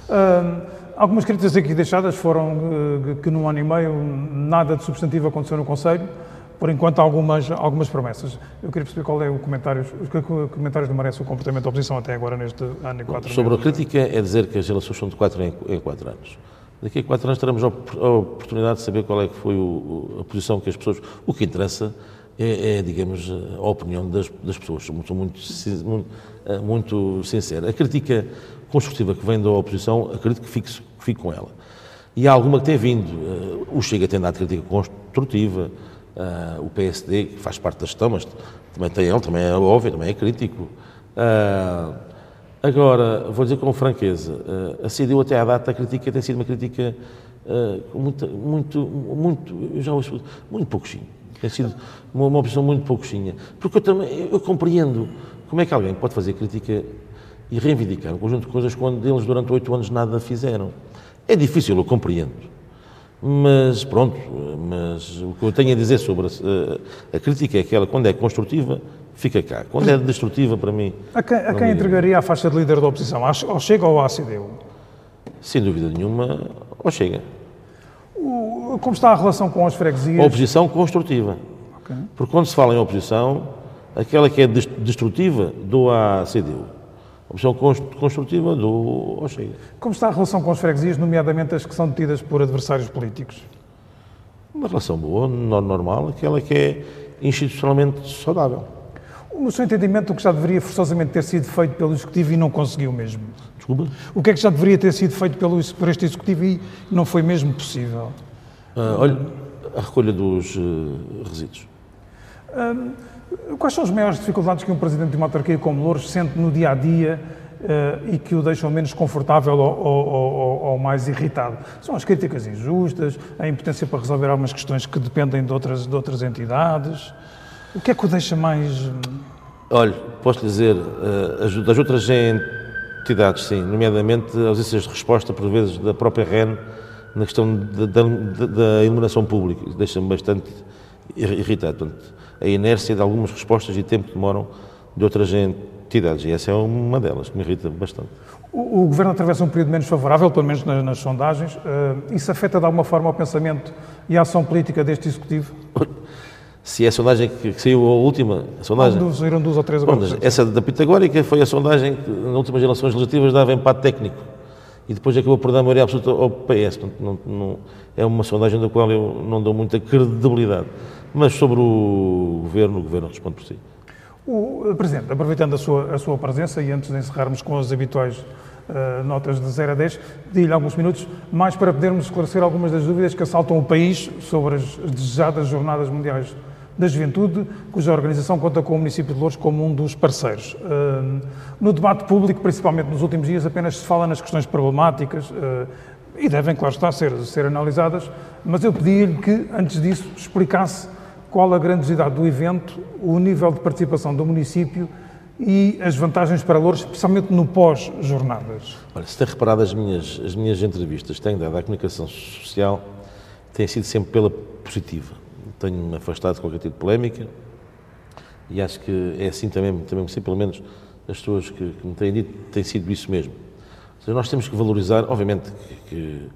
Uh, algumas críticas aqui deixadas foram uh, que num ano e meio nada de substantivo aconteceu no Conselho, por enquanto algumas, algumas promessas. Eu queria perceber qual é o comentário, os que comentários lhe merece o comportamento da oposição até agora neste ano e quatro Sobre a crítica é dizer que as eleições são de 4 em, em 4 anos. Daqui a quatro anos teremos a oportunidade de saber qual é que foi o, a posição que as pessoas. O que interessa é, é digamos, a opinião das, das pessoas. Sou muito, muito, eh, muito sincero. A crítica construtiva que vem da oposição, acredito que fique, que fique com ela. E há alguma que tem vindo. Eh, o Chega tem dado crítica construtiva, eh, o PSD, que faz parte da gestão, mas também tem ele, também é óbvio, também é crítico. Agora, vou dizer com franqueza, a CDU até à data, a crítica tem sido uma crítica uh, muito, muito, muito, eu já ouço, muito pouquinho. Tem sido uma, uma opção muito pouquinha. Porque eu também, eu compreendo como é que alguém pode fazer crítica e reivindicar um conjunto de coisas quando eles durante oito anos nada fizeram. É difícil, eu compreendo. Mas pronto, mas o que eu tenho a dizer sobre a, a, crítica é aquela, quando é construtiva, fica cá. Quando é destrutiva, para mim. A quem, a quem entregaria a faixa de líder da oposição? Ao Chega ou à CDU? Sem dúvida nenhuma, ao Chega. O, como está a relação com as freguesias? A oposição construtiva. Okay. Porque quando se fala em oposição, aquela que é destrutiva, dou à CDU. A oposição construtiva do ao Chega. Como está a relação com as freguesias, nomeadamente as que são detidas por adversários políticos? Uma relação boa, normal, aquela que é institucionalmente saudável. No seu entendimento, o que já deveria forçosamente ter sido feito pelo Executivo e não conseguiu mesmo? Desculpa? O que é que já deveria ter sido feito pelo, por este Executivo e não foi mesmo possível? Uh, olha, a recolha dos uh, resíduos. Uh, quais são as maiores dificuldades que um Presidente de uma autarquia como Louros sente no dia a dia e que o deixam menos confortável ou, ou, ou, ou, mais irritado? São as críticas injustas, a impotência para resolver algumas questões que dependem de outras, de outras entidades? O que é que o deixa mais. Olha, posso dizer, uh, das outras entidades, sim, nomeadamente ausências de resposta, por vezes, da própria REN na questão da iluminação pública. Deixa-me bastante irritado. Portanto, a inércia de algumas respostas e tempo que demoram de outras entidades. E essa é uma delas que me irrita bastante. O, o Governo atravessa um período menos favorável, pelo menos nas, nas sondagens. Uh, isso afeta de alguma forma o pensamento e a ação política deste Executivo? se é a sondagem que, saiu a última, a sondagem... Saíram duas ou três agora. Bom, essa da Pitagórica foi a sondagem que, nas últimas eleições legislativas, dava empate técnico. E depois acabou por dar maioria absoluta ao PS. Não, não, é uma sondagem da qual eu não dou muita credibilidade. Mas sobre o Governo, o Governo responde por si. O Presidente, aproveitando a sua, a sua presença e antes de encerrarmos com as habituais uh, notas de 0 a 10, pedi-lhe alguns minutos mais para podermos esclarecer algumas das dúvidas que assaltam o país sobre as desejadas jornadas mundiais da Juventude, cuja organização conta com o município de Louros como um dos parceiros. No debate público, principalmente nos últimos dias, apenas se fala nas questões problemáticas e devem, claro está, ser, ser analisadas, mas eu pedi-lhe que, antes disso, explicasse qual a grandiosidade do evento, o nível de participação do município e as vantagens para Louros, especialmente no pós-jornadas. Olha, se tem reparado as minhas, as minhas entrevistas, têm dado à comunicação social, têm sido sempre pela positiva tenho-me afastado de qualquer tipo de polémica e acho que é assim também, também sim, pelo menos as pessoas que, que me têm dito, tem sido isso mesmo. Seja, nós temos que valorizar, obviamente, que, que,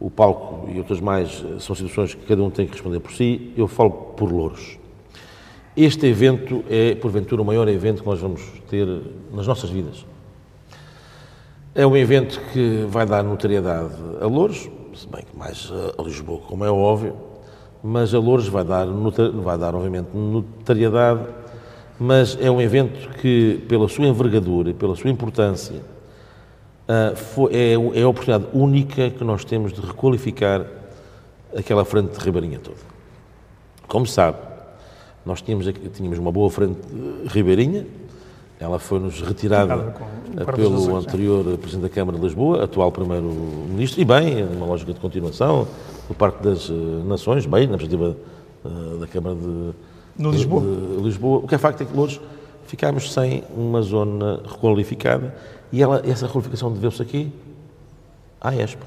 o palco e outras mais são situações que cada um tem que responder por si, eu falo por louros. Este evento é, porventura, o maior evento que nós vamos ter nas nossas vidas. É um evento que vai dar notoriedade a Louros, se bem que mais a Lisboa, como é óbvio, mas a Lourdes vai dar, vai dar obviamente, notariedade, mas é um evento que, pela sua envergadura e pela sua importância, ah, é, é a oportunidade única que nós temos de requalificar aquela frente de Ribeirinha toda. Como sabe, nós tínhamos, tínhamos uma boa frente Ribeirinha, ela foi-nos retirada pelo anterior Presidente da Câmara de Lisboa, atual Primeiro-Ministro, e bem, uma lógica de continuação, por parte das uh, nações, bem, na perspectiva uh, da Câmara de, no Lisboa. De, de Lisboa. O que é facto é que hoje ficámos sem uma zona requalificada e ela, essa requalificação deveu-se aqui à Expo.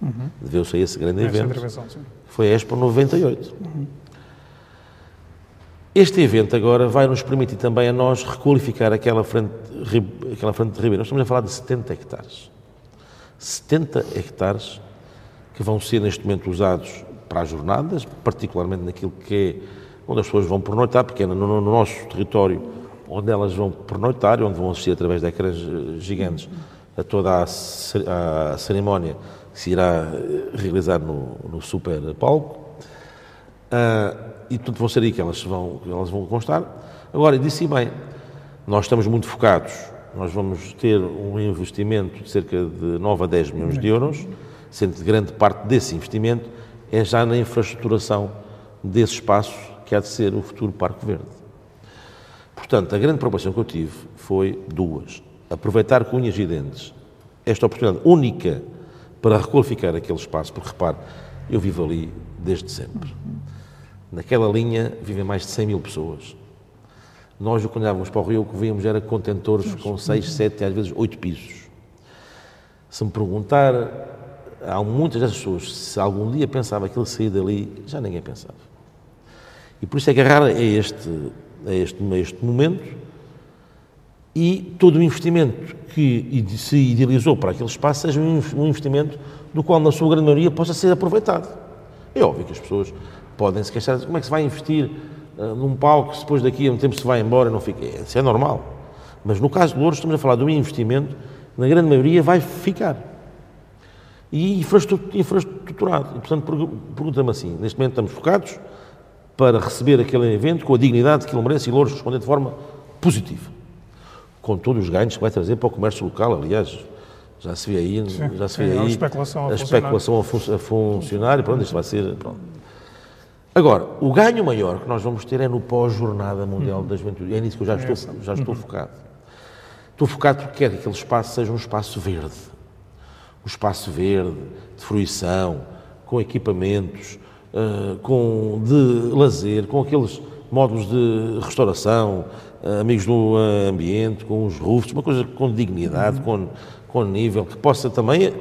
Uhum. Deveu-se a esse grande evento. Foi a Expo 98. Uhum. Este evento agora vai nos permitir também a nós requalificar aquela frente, aquela frente de Ribeiro. Nós estamos a falar de 70 hectares. 70 hectares que vão ser neste momento usados para as jornadas, particularmente naquilo que é onde as pessoas vão pernoitar, porque é no, no nosso território onde elas vão pernoitar, onde vão assistir através de ecrãs eh, gigantes a toda a, a cerimónia que se irá eh, realizar no, no super palco. Uh, e portanto vão ser aí que elas vão, elas vão constar. Agora, disse bem, nós estamos muito focados, nós vamos ter um investimento de cerca de 9 a 10 milhões de euros, sendo que grande parte desse investimento é já na infraestruturação desse espaço que há de ser o futuro Parque Verde. Portanto, a grande preocupação que eu tive foi duas. aproveitar com unhas e dentes esta oportunidade única para requalificar aquele espaço, porque repare, eu vivo ali desde sempre. Naquela linha vivem mais de 100 mil pessoas. Nós, quando olhávamos para o Rio, o que víamos era contentores com 6, 7, às vezes 8 pisos. Se me perguntar, há muitas dessas pessoas, se algum dia pensava que ele sair dali, já ninguém pensava. E por isso é agarrar a este, a este, a este momento e todo o investimento que se idealizou para aquele espaço seja um investimento do qual, na sua grande maioria, possa ser aproveitado. É óbvio que as pessoas podem se queixar como é que se vai investir uh, num palco se depois daqui a um tempo se vai embora e não fica. Isso é normal. Mas no caso do Louros, estamos a falar de um investimento que, na grande maioria, vai ficar. E infraestruturado. E, portanto, pergunta-me assim: neste momento estamos focados para receber aquele evento com a dignidade que ele merece e Louros responder de forma positiva com todos os ganhos que vai trazer para o comércio local, aliás, já se vê aí, sim, já se vê sim, aí a especulação a, a, especulação a, fun a funcionar e pronto, isto vai ser. Pronto. Agora, o ganho maior que nós vamos ter é no pós-jornada mundial uhum. da juventude. É nisso que eu já é estou, já estou uhum. focado. Estou focado porque quero que aquele espaço seja um espaço verde. Um espaço verde, de fruição, com equipamentos, uh, com de lazer, com aqueles módulos de restauração, uh, amigos do ambiente, com os roofs, uma coisa com dignidade, uhum. com, com nível, que possa também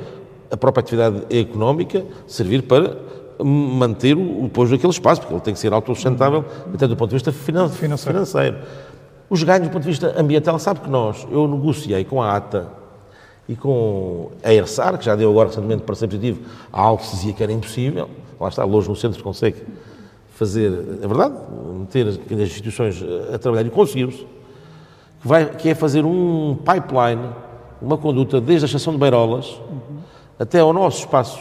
a própria atividade económica servir para manter o depois daquele espaço, porque ele tem que ser autossustentável uhum. até do ponto de vista finan financeiro. financeiro. Os ganhos do ponto de vista ambiental, sabe que nós, eu negociei com a ATA e com a ERSAR, que já deu agora recentemente para ser positivo, algo que se dizia que era impossível, lá está, hoje no centro consegue fazer, é verdade, meter as instituições a trabalhar e conseguimos, que, vai, que é fazer um pipeline, uma conduta desde a estação de Beirolas uhum. até ao nosso espaço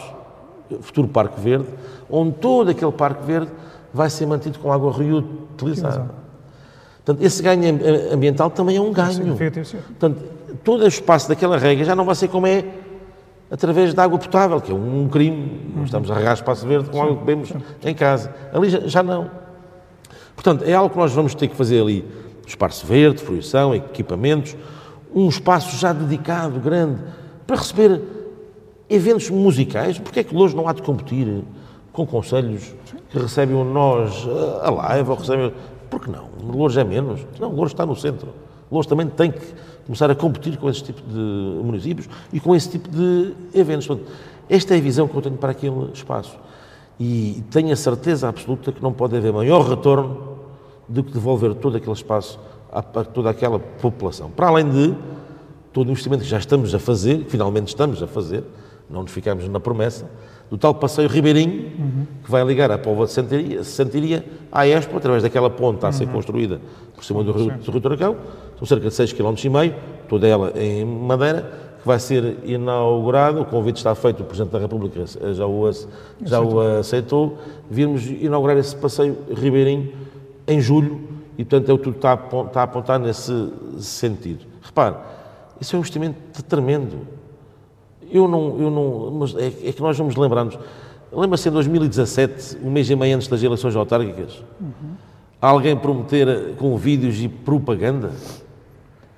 futuro Parque Verde, onde todo aquele Parque Verde vai ser mantido com água reutilizada. Portanto, esse ganho ambiental também é um ganho. Portanto, todo o espaço daquela rega já não vai ser como é através de água potável, que é um crime. Estamos a regar espaço verde com água que bebemos em casa. Ali já, já, não. Portanto, é algo que nós vamos ter que fazer ali. Espaço verde, fruição, equipamentos, um espaço já dedicado, grande, para receber eventos musicais. Porque é que hoje não há de competir com conselhos que recebem o nós a live ou recebem... Por que não? Louros é menos. Não, Louros está no centro. Louros também tem que começar a competir com esse tipo de municípios e com esse tipo de eventos. Portanto, esta é a visão que eu tenho para aquele espaço. E tenho a certeza absoluta que não pode haver maior retorno do que devolver todo aquele espaço a toda aquela população. Para além de todo o investimento que já estamos a fazer, finalmente estamos a fazer, não nos ficamos na promessa, do tal passeio Ribeirinho, uhum. que vai ligar a Póvoa de Santiria, Santiria à Expo, através daquela ponte a ser uhum. construída por cima do Rio, do Rio Turacão, são cerca de 6,5 km, toda ela em madeira, que vai ser inaugurada, o convite está feito, o Presidente da República já o, já o aceitou, virmos inaugurar esse passeio Ribeirinho em julho, e portanto é o tudo está a, está a apontar nesse sentido. Repare, isso é um investimento tremendo, eu não, eu não, mas é, é que nós vamos lembrar-nos. Lembra-se em 2017, um mês e meio antes das eleições autárquicas, uhum. alguém prometer com vídeos e propaganda?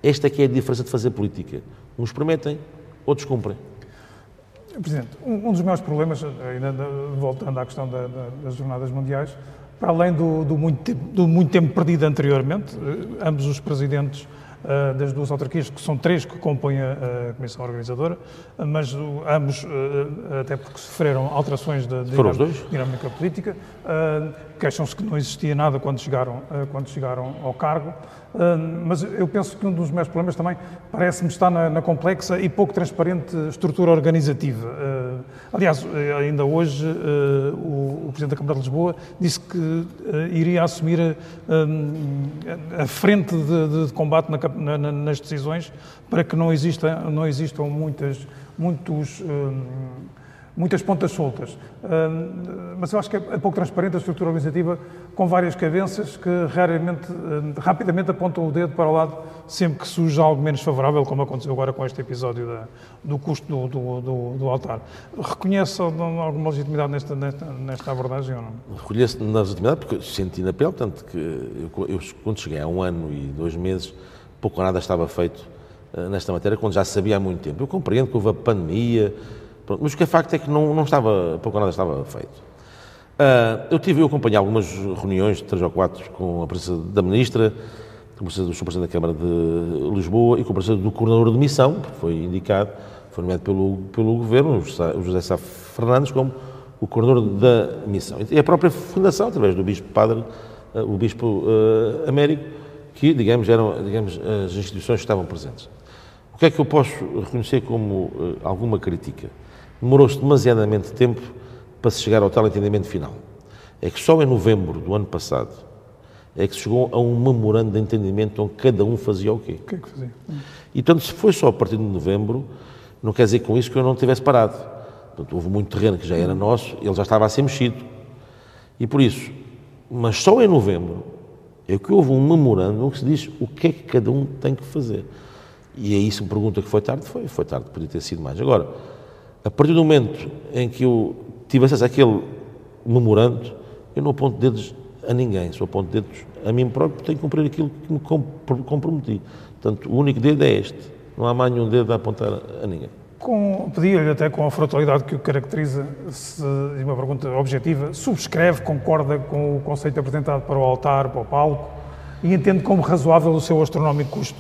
Esta é que é a diferença de fazer política. Uns prometem, outros cumprem. Presidente, um, dos meus problemas, ainda voltando à questão da, da, das jornadas mundiais, para além do, do, muito, do muito tempo perdido anteriormente, eh, ambos os presidentes das duas autarquias, que são três que compõem a, comissão organizadora, mas ambos, uh, até porque sofreram alterações da dinâmica política, queixam-se que não existia nada quando chegaram, quando chegaram ao cargo. Mas eu penso que um dos meus problemas também parece-me estar na, na, complexa e pouco transparente estrutura organizativa. Aliás, ainda hoje o, o Presidente da Câmara de Lisboa disse que iria assumir a, a frente de, de combate na, na, nas decisões para que não, não existam muitas, muitos, muitas pontas soltas. Mas eu acho que é pouco transparente a estrutura organizativa com várias cabeças que raramente, rapidamente apontam o dedo para o lado sempre que surge algo menos favorável, como aconteceu agora com este episódio da, do custo do, do, do, do, altar. Reconhece alguma legitimidade nesta, nesta, nesta abordagem ou não? Reconheço na legitimidade porque senti na pele, portanto, que eu, eu, quando cheguei há um ano e dois meses pouco ou nada estava feito uh, nesta matéria quando já sabia há muito tempo. Eu compreendo que houve a pandemia, pronto, mas o que é facto é que não, não estava, pouco ou nada estava feito. Uh, eu tive, eu acompanhei algumas reuniões, três ou quatro, com a presença da Ministra, com a presença do Sr. Presidente da Câmara de Lisboa e com a presença do Coordenador de Missão, que foi indicado, foi nomeado pelo, pelo Governo, o José Sá Fernandes, como o Coordenador da Missão. E a própria Fundação, através do Bispo Padre, uh, o Bispo uh, Américo, que, digamos, eram digamos, as instituições que estavam presentes. O que é que eu posso reconhecer como alguma crítica? Demorou-se demasiadamente tempo para se chegar ao tal entendimento final. É que só em novembro do ano passado é que se chegou a um memorando de entendimento onde cada um fazia o quê. O que é que fazia? E, portanto, se foi só a partir de novembro, não quer dizer com isso que eu não tivesse parado. Portanto, houve muito terreno que já era nosso, ele já estava a ser mexido. E por isso, mas só em novembro é que houve um memorando onde se diz o que é que cada um tem que fazer. E aí se me pergunta que foi tarde, foi, foi tarde, podia ter sido mais. Agora, a partir do momento em que eu tive acesso àquele memorando, eu não aponto dedos a ninguém, só aponto dedos a mim próprio, porque tenho que cumprir aquilo que me comprometi. Portanto, o único dedo é este. Não há mais nenhum dedo a apontar a ninguém. Pedia-lhe até com a frontalidade que o caracteriza, se, uma pergunta objetiva, subscreve, concorda com o conceito apresentado para o altar, para o palco, e entende como razoável o seu astronómico custo?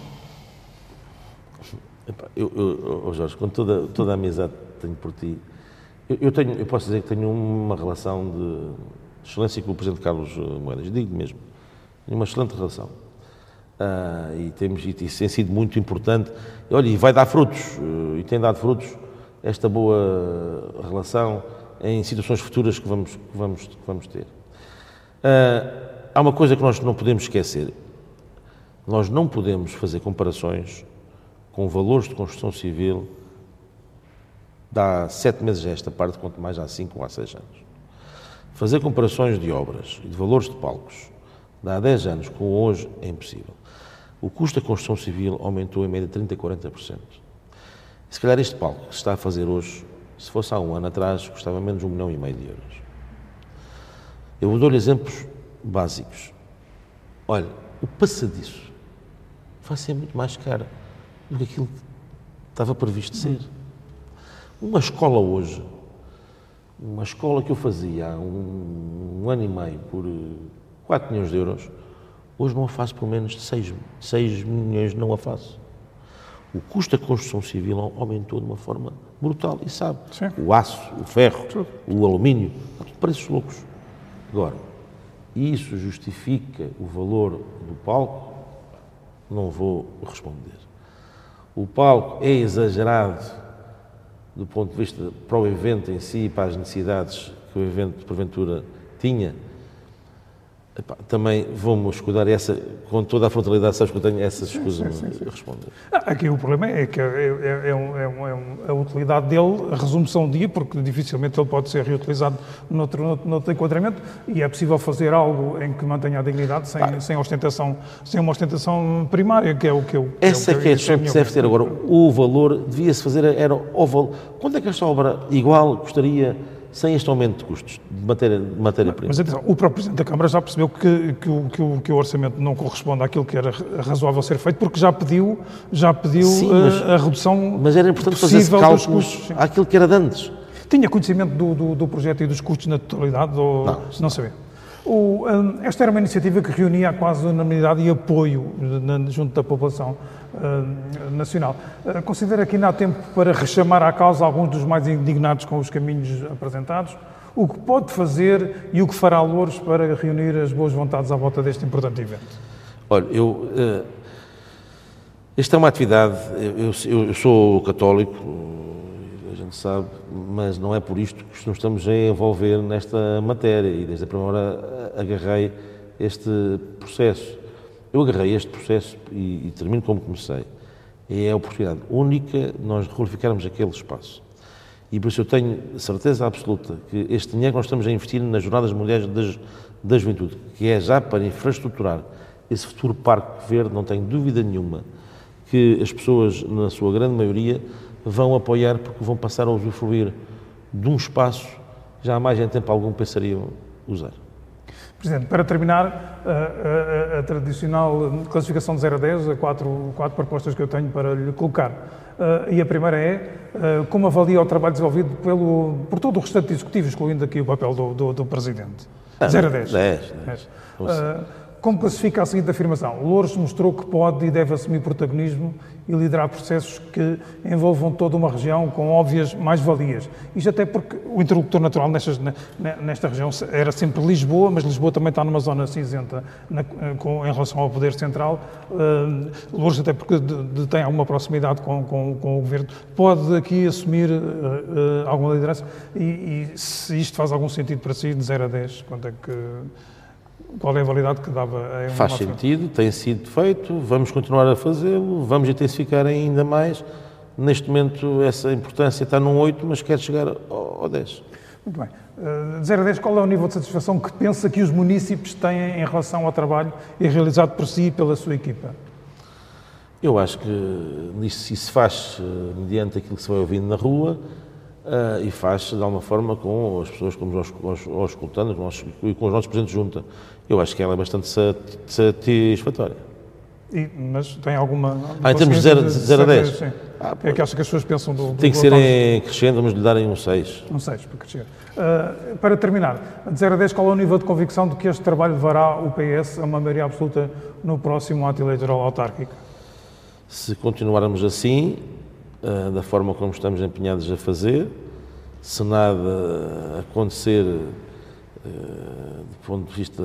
Eu, eu, eu Jorge, com toda, toda a amizade tenho por ti, eu, eu, tenho, eu posso dizer que tenho uma relação de excelência com o Presidente Carlos eh, Moedas, digo mesmo. Tenho uma excelente relação. Uh, e, temos, e tem sido muito importante. E, olha, e vai dar frutos, uh, e tem dado frutos, esta boa relação em situações futuras que vamos, que vamos, que vamos ter. Uh, há uma coisa que nós não podemos esquecer. Nós não podemos fazer comparações com valores de construção civil dá sete meses a esta parte, quanto mais há cinco ou há seis anos. Fazer comparações de obras e de valores de palcos dá 10 anos com hoje é impossível. O custo da construção civil aumentou em média 30% a 40%. E se calhar este palco que se está a fazer hoje, se fosse há um ano atrás, custava menos de um milhão e meio de euros. Eu dou-lhe exemplos básicos. Olha, o passadiço vai ser muito mais caro do que aquilo que estava previsto ser. Uma escola hoje, uma escola que eu fazia há um, um ano e meio por 4 eh, milhões de euros, hoje não a faço por menos de 6, 6 milhões, não a faço. O custo da construção civil aumentou de uma forma brutal, e sabe, Sim. o aço, o ferro, Sim. o alumínio, preços loucos. Agora, isso justifica o valor do palco? Não vou responder. O palco é exagerado do ponto de vista para o evento em si e para as necessidades que o evento, porventura, tinha, Epá, também vou-me escudar essa, com toda a frontalidade, sabes que eu tenho essas escusas a responder. Aqui o problema é que é, é, é, um, é, um, é a utilidade dele resume-se a um dia, porque dificilmente ele pode ser reutilizado noutro, noutro, noutro enquadramento e é possível fazer algo em que mantenha a dignidade sem, sem, ostentação, sem uma ostentação primária, que é o que eu. Essa é, que é a questão que deve ter agora. O valor devia-se fazer, era o valor. Quanto é que esta obra igual custaria? Sem este aumento de custos de matéria-prima. Matéria Mas atenção, o próprio Presidente da Câmara já percebeu que, que, o, que, o, que o orçamento não corresponde àquilo que era razoável ser feito, porque já pediu, já pediu sim, mas, a, a redução Mas era importante fazer esse cálculo àquilo que era de antes. Tinha conhecimento do, do, do, projeto e dos custos na totalidade? Ou não, não sabia? O, hum, esta era uma iniciativa que reunia quase unanimidade e apoio junto da população uh, nacional. Uh, considera que ainda há tempo para rechamar à causa alguns dos mais indignados com os caminhos apresentados? O que pode fazer e o que fará Louros para reunir as boas vontades à volta deste importante evento? Olha, eu. Uh, esta é uma atividade. Eu, eu sou católico, gente sabe, mas não é por isto que nos estamos a envolver nesta matéria e desde a primeira hora agarrei este processo. Eu agarrei este processo e, e termino como comecei. É a oportunidade única de nós requalificarmos aquele espaço. E por isso eu tenho certeza absoluta que este dinheiro que nós estamos a investir nas Jornadas Mundiais da, Juventude, que é já para infraestruturar esse futuro parque verde, não tenho dúvida nenhuma que as pessoas, na sua grande maioria, vão apoiar porque vão passar a usufruir de um espaço que já há mais em tempo algum pensariam usar. Presidente, para terminar, a, a, a, tradicional classificação de 0 a 10, a quatro, quatro propostas que eu tenho para lhe colocar. Uh, e a primeira é uh, como avalia o trabalho desenvolvido pelo, por todo o restante executivo, excluindo aqui o papel do, do, do Presidente. 0 a 10. 10. 10. Uh, como classifica a seguinte afirmação? Louros mostrou que pode e deve assumir protagonismo e liderar processos que envolvam toda uma região com óbvias mais-valias. Isto até porque o interlocutor natural nestas, nesta região era sempre Lisboa, mas Lisboa também está numa zona cinzenta na, com, em relação ao poder central. Uh, Louros, até porque de, de, tem alguma proximidade com, com, com, o governo, pode aqui assumir uh, uh, alguma liderança. E, e, se isto faz algum sentido para si, de 0 a 10, quanto é que qual é a validade que dava? A Faz sentido, tem sido feito, vamos continuar a fazê-lo, vamos intensificar ainda mais. Neste momento, essa importância está num 8, mas quer chegar ao 10. Muito bem. Eh, de 0 a 10, qual é o nível de satisfação que pensa que os municípios têm em relação ao trabalho realizado por si e pela sua equipa? Eu acho que isso se faz eh, mediante aquilo que se vai ouvindo na rua, Uh, e faz-se de alguma forma com as pessoas como nós, nós escutando e com os nossos presentes junta. Eu acho que ela é bastante satisfatória. E, mas tem alguma. Ah, em termos de 0 a 10? Sim. Ah, é que acho que as pessoas pensam do. do tem que ser em crescendo, vamos lhe dar em um 6. Um 6, para crescer. Uh, para terminar, de 0 a 10, qual é o nível de convicção de que este trabalho levará o PS a uma maioria absoluta no próximo ato eleitoral autárquico? Se continuarmos assim, uh, da forma como estamos empenhados a fazer. Se nada acontecer uh, do ponto de vista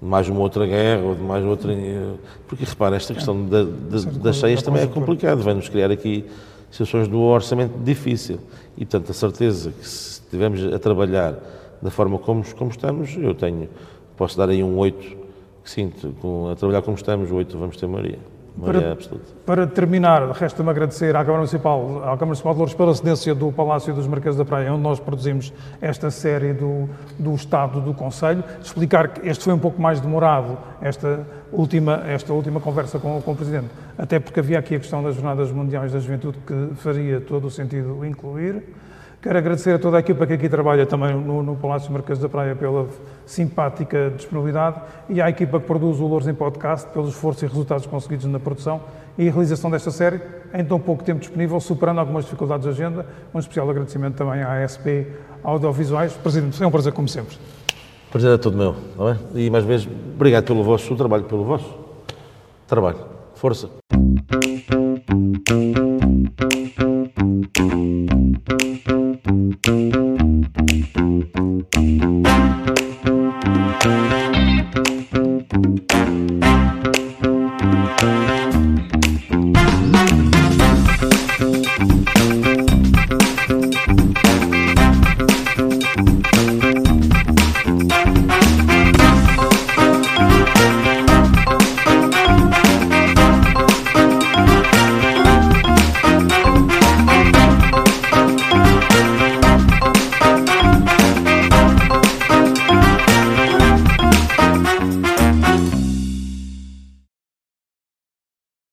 mais uma outra guerra ou de mais outra. Uh, porque repara, esta questão da, da, das cheias também é complicado, vai-nos criar aqui situações do orçamento difícil. E, portanto, a certeza que se estivermos a trabalhar da forma como, como estamos, eu tenho, posso dar aí um 8, que sinto, com, a trabalhar como estamos, 8 vamos ter Maria. Para, para, terminar, resta-me agradecer à Câmara Municipal, à Câmara Municipal de Louros pela cedência do Palácio dos Marqueses da Praia, onde nós produzimos esta série do, do Estado do Conselho. Explicar que este foi um pouco mais demorado, esta última, esta última conversa com, com o Presidente, até porque havia aqui a questão das Jornadas Mundiais da Juventude que faria todo o sentido incluir. Quero agradecer a toda a equipa que aqui trabalha também no, no Palácio Marquês da Praia pela simpática disponibilidade e à equipa que produz o Louros em Podcast pelo esforço e resultados conseguidos na produção e realização desta série em tão pouco tempo disponível, superando algumas dificuldades de agenda. Um especial agradecimento também à ASP Audiovisuais. Presidente, foi um prazer como sempre. Prazer é todo meu, não é? E mais vezes, obrigado pelo vosso trabalho, pelo vosso trabalho. Força. どんどんどんどんどん。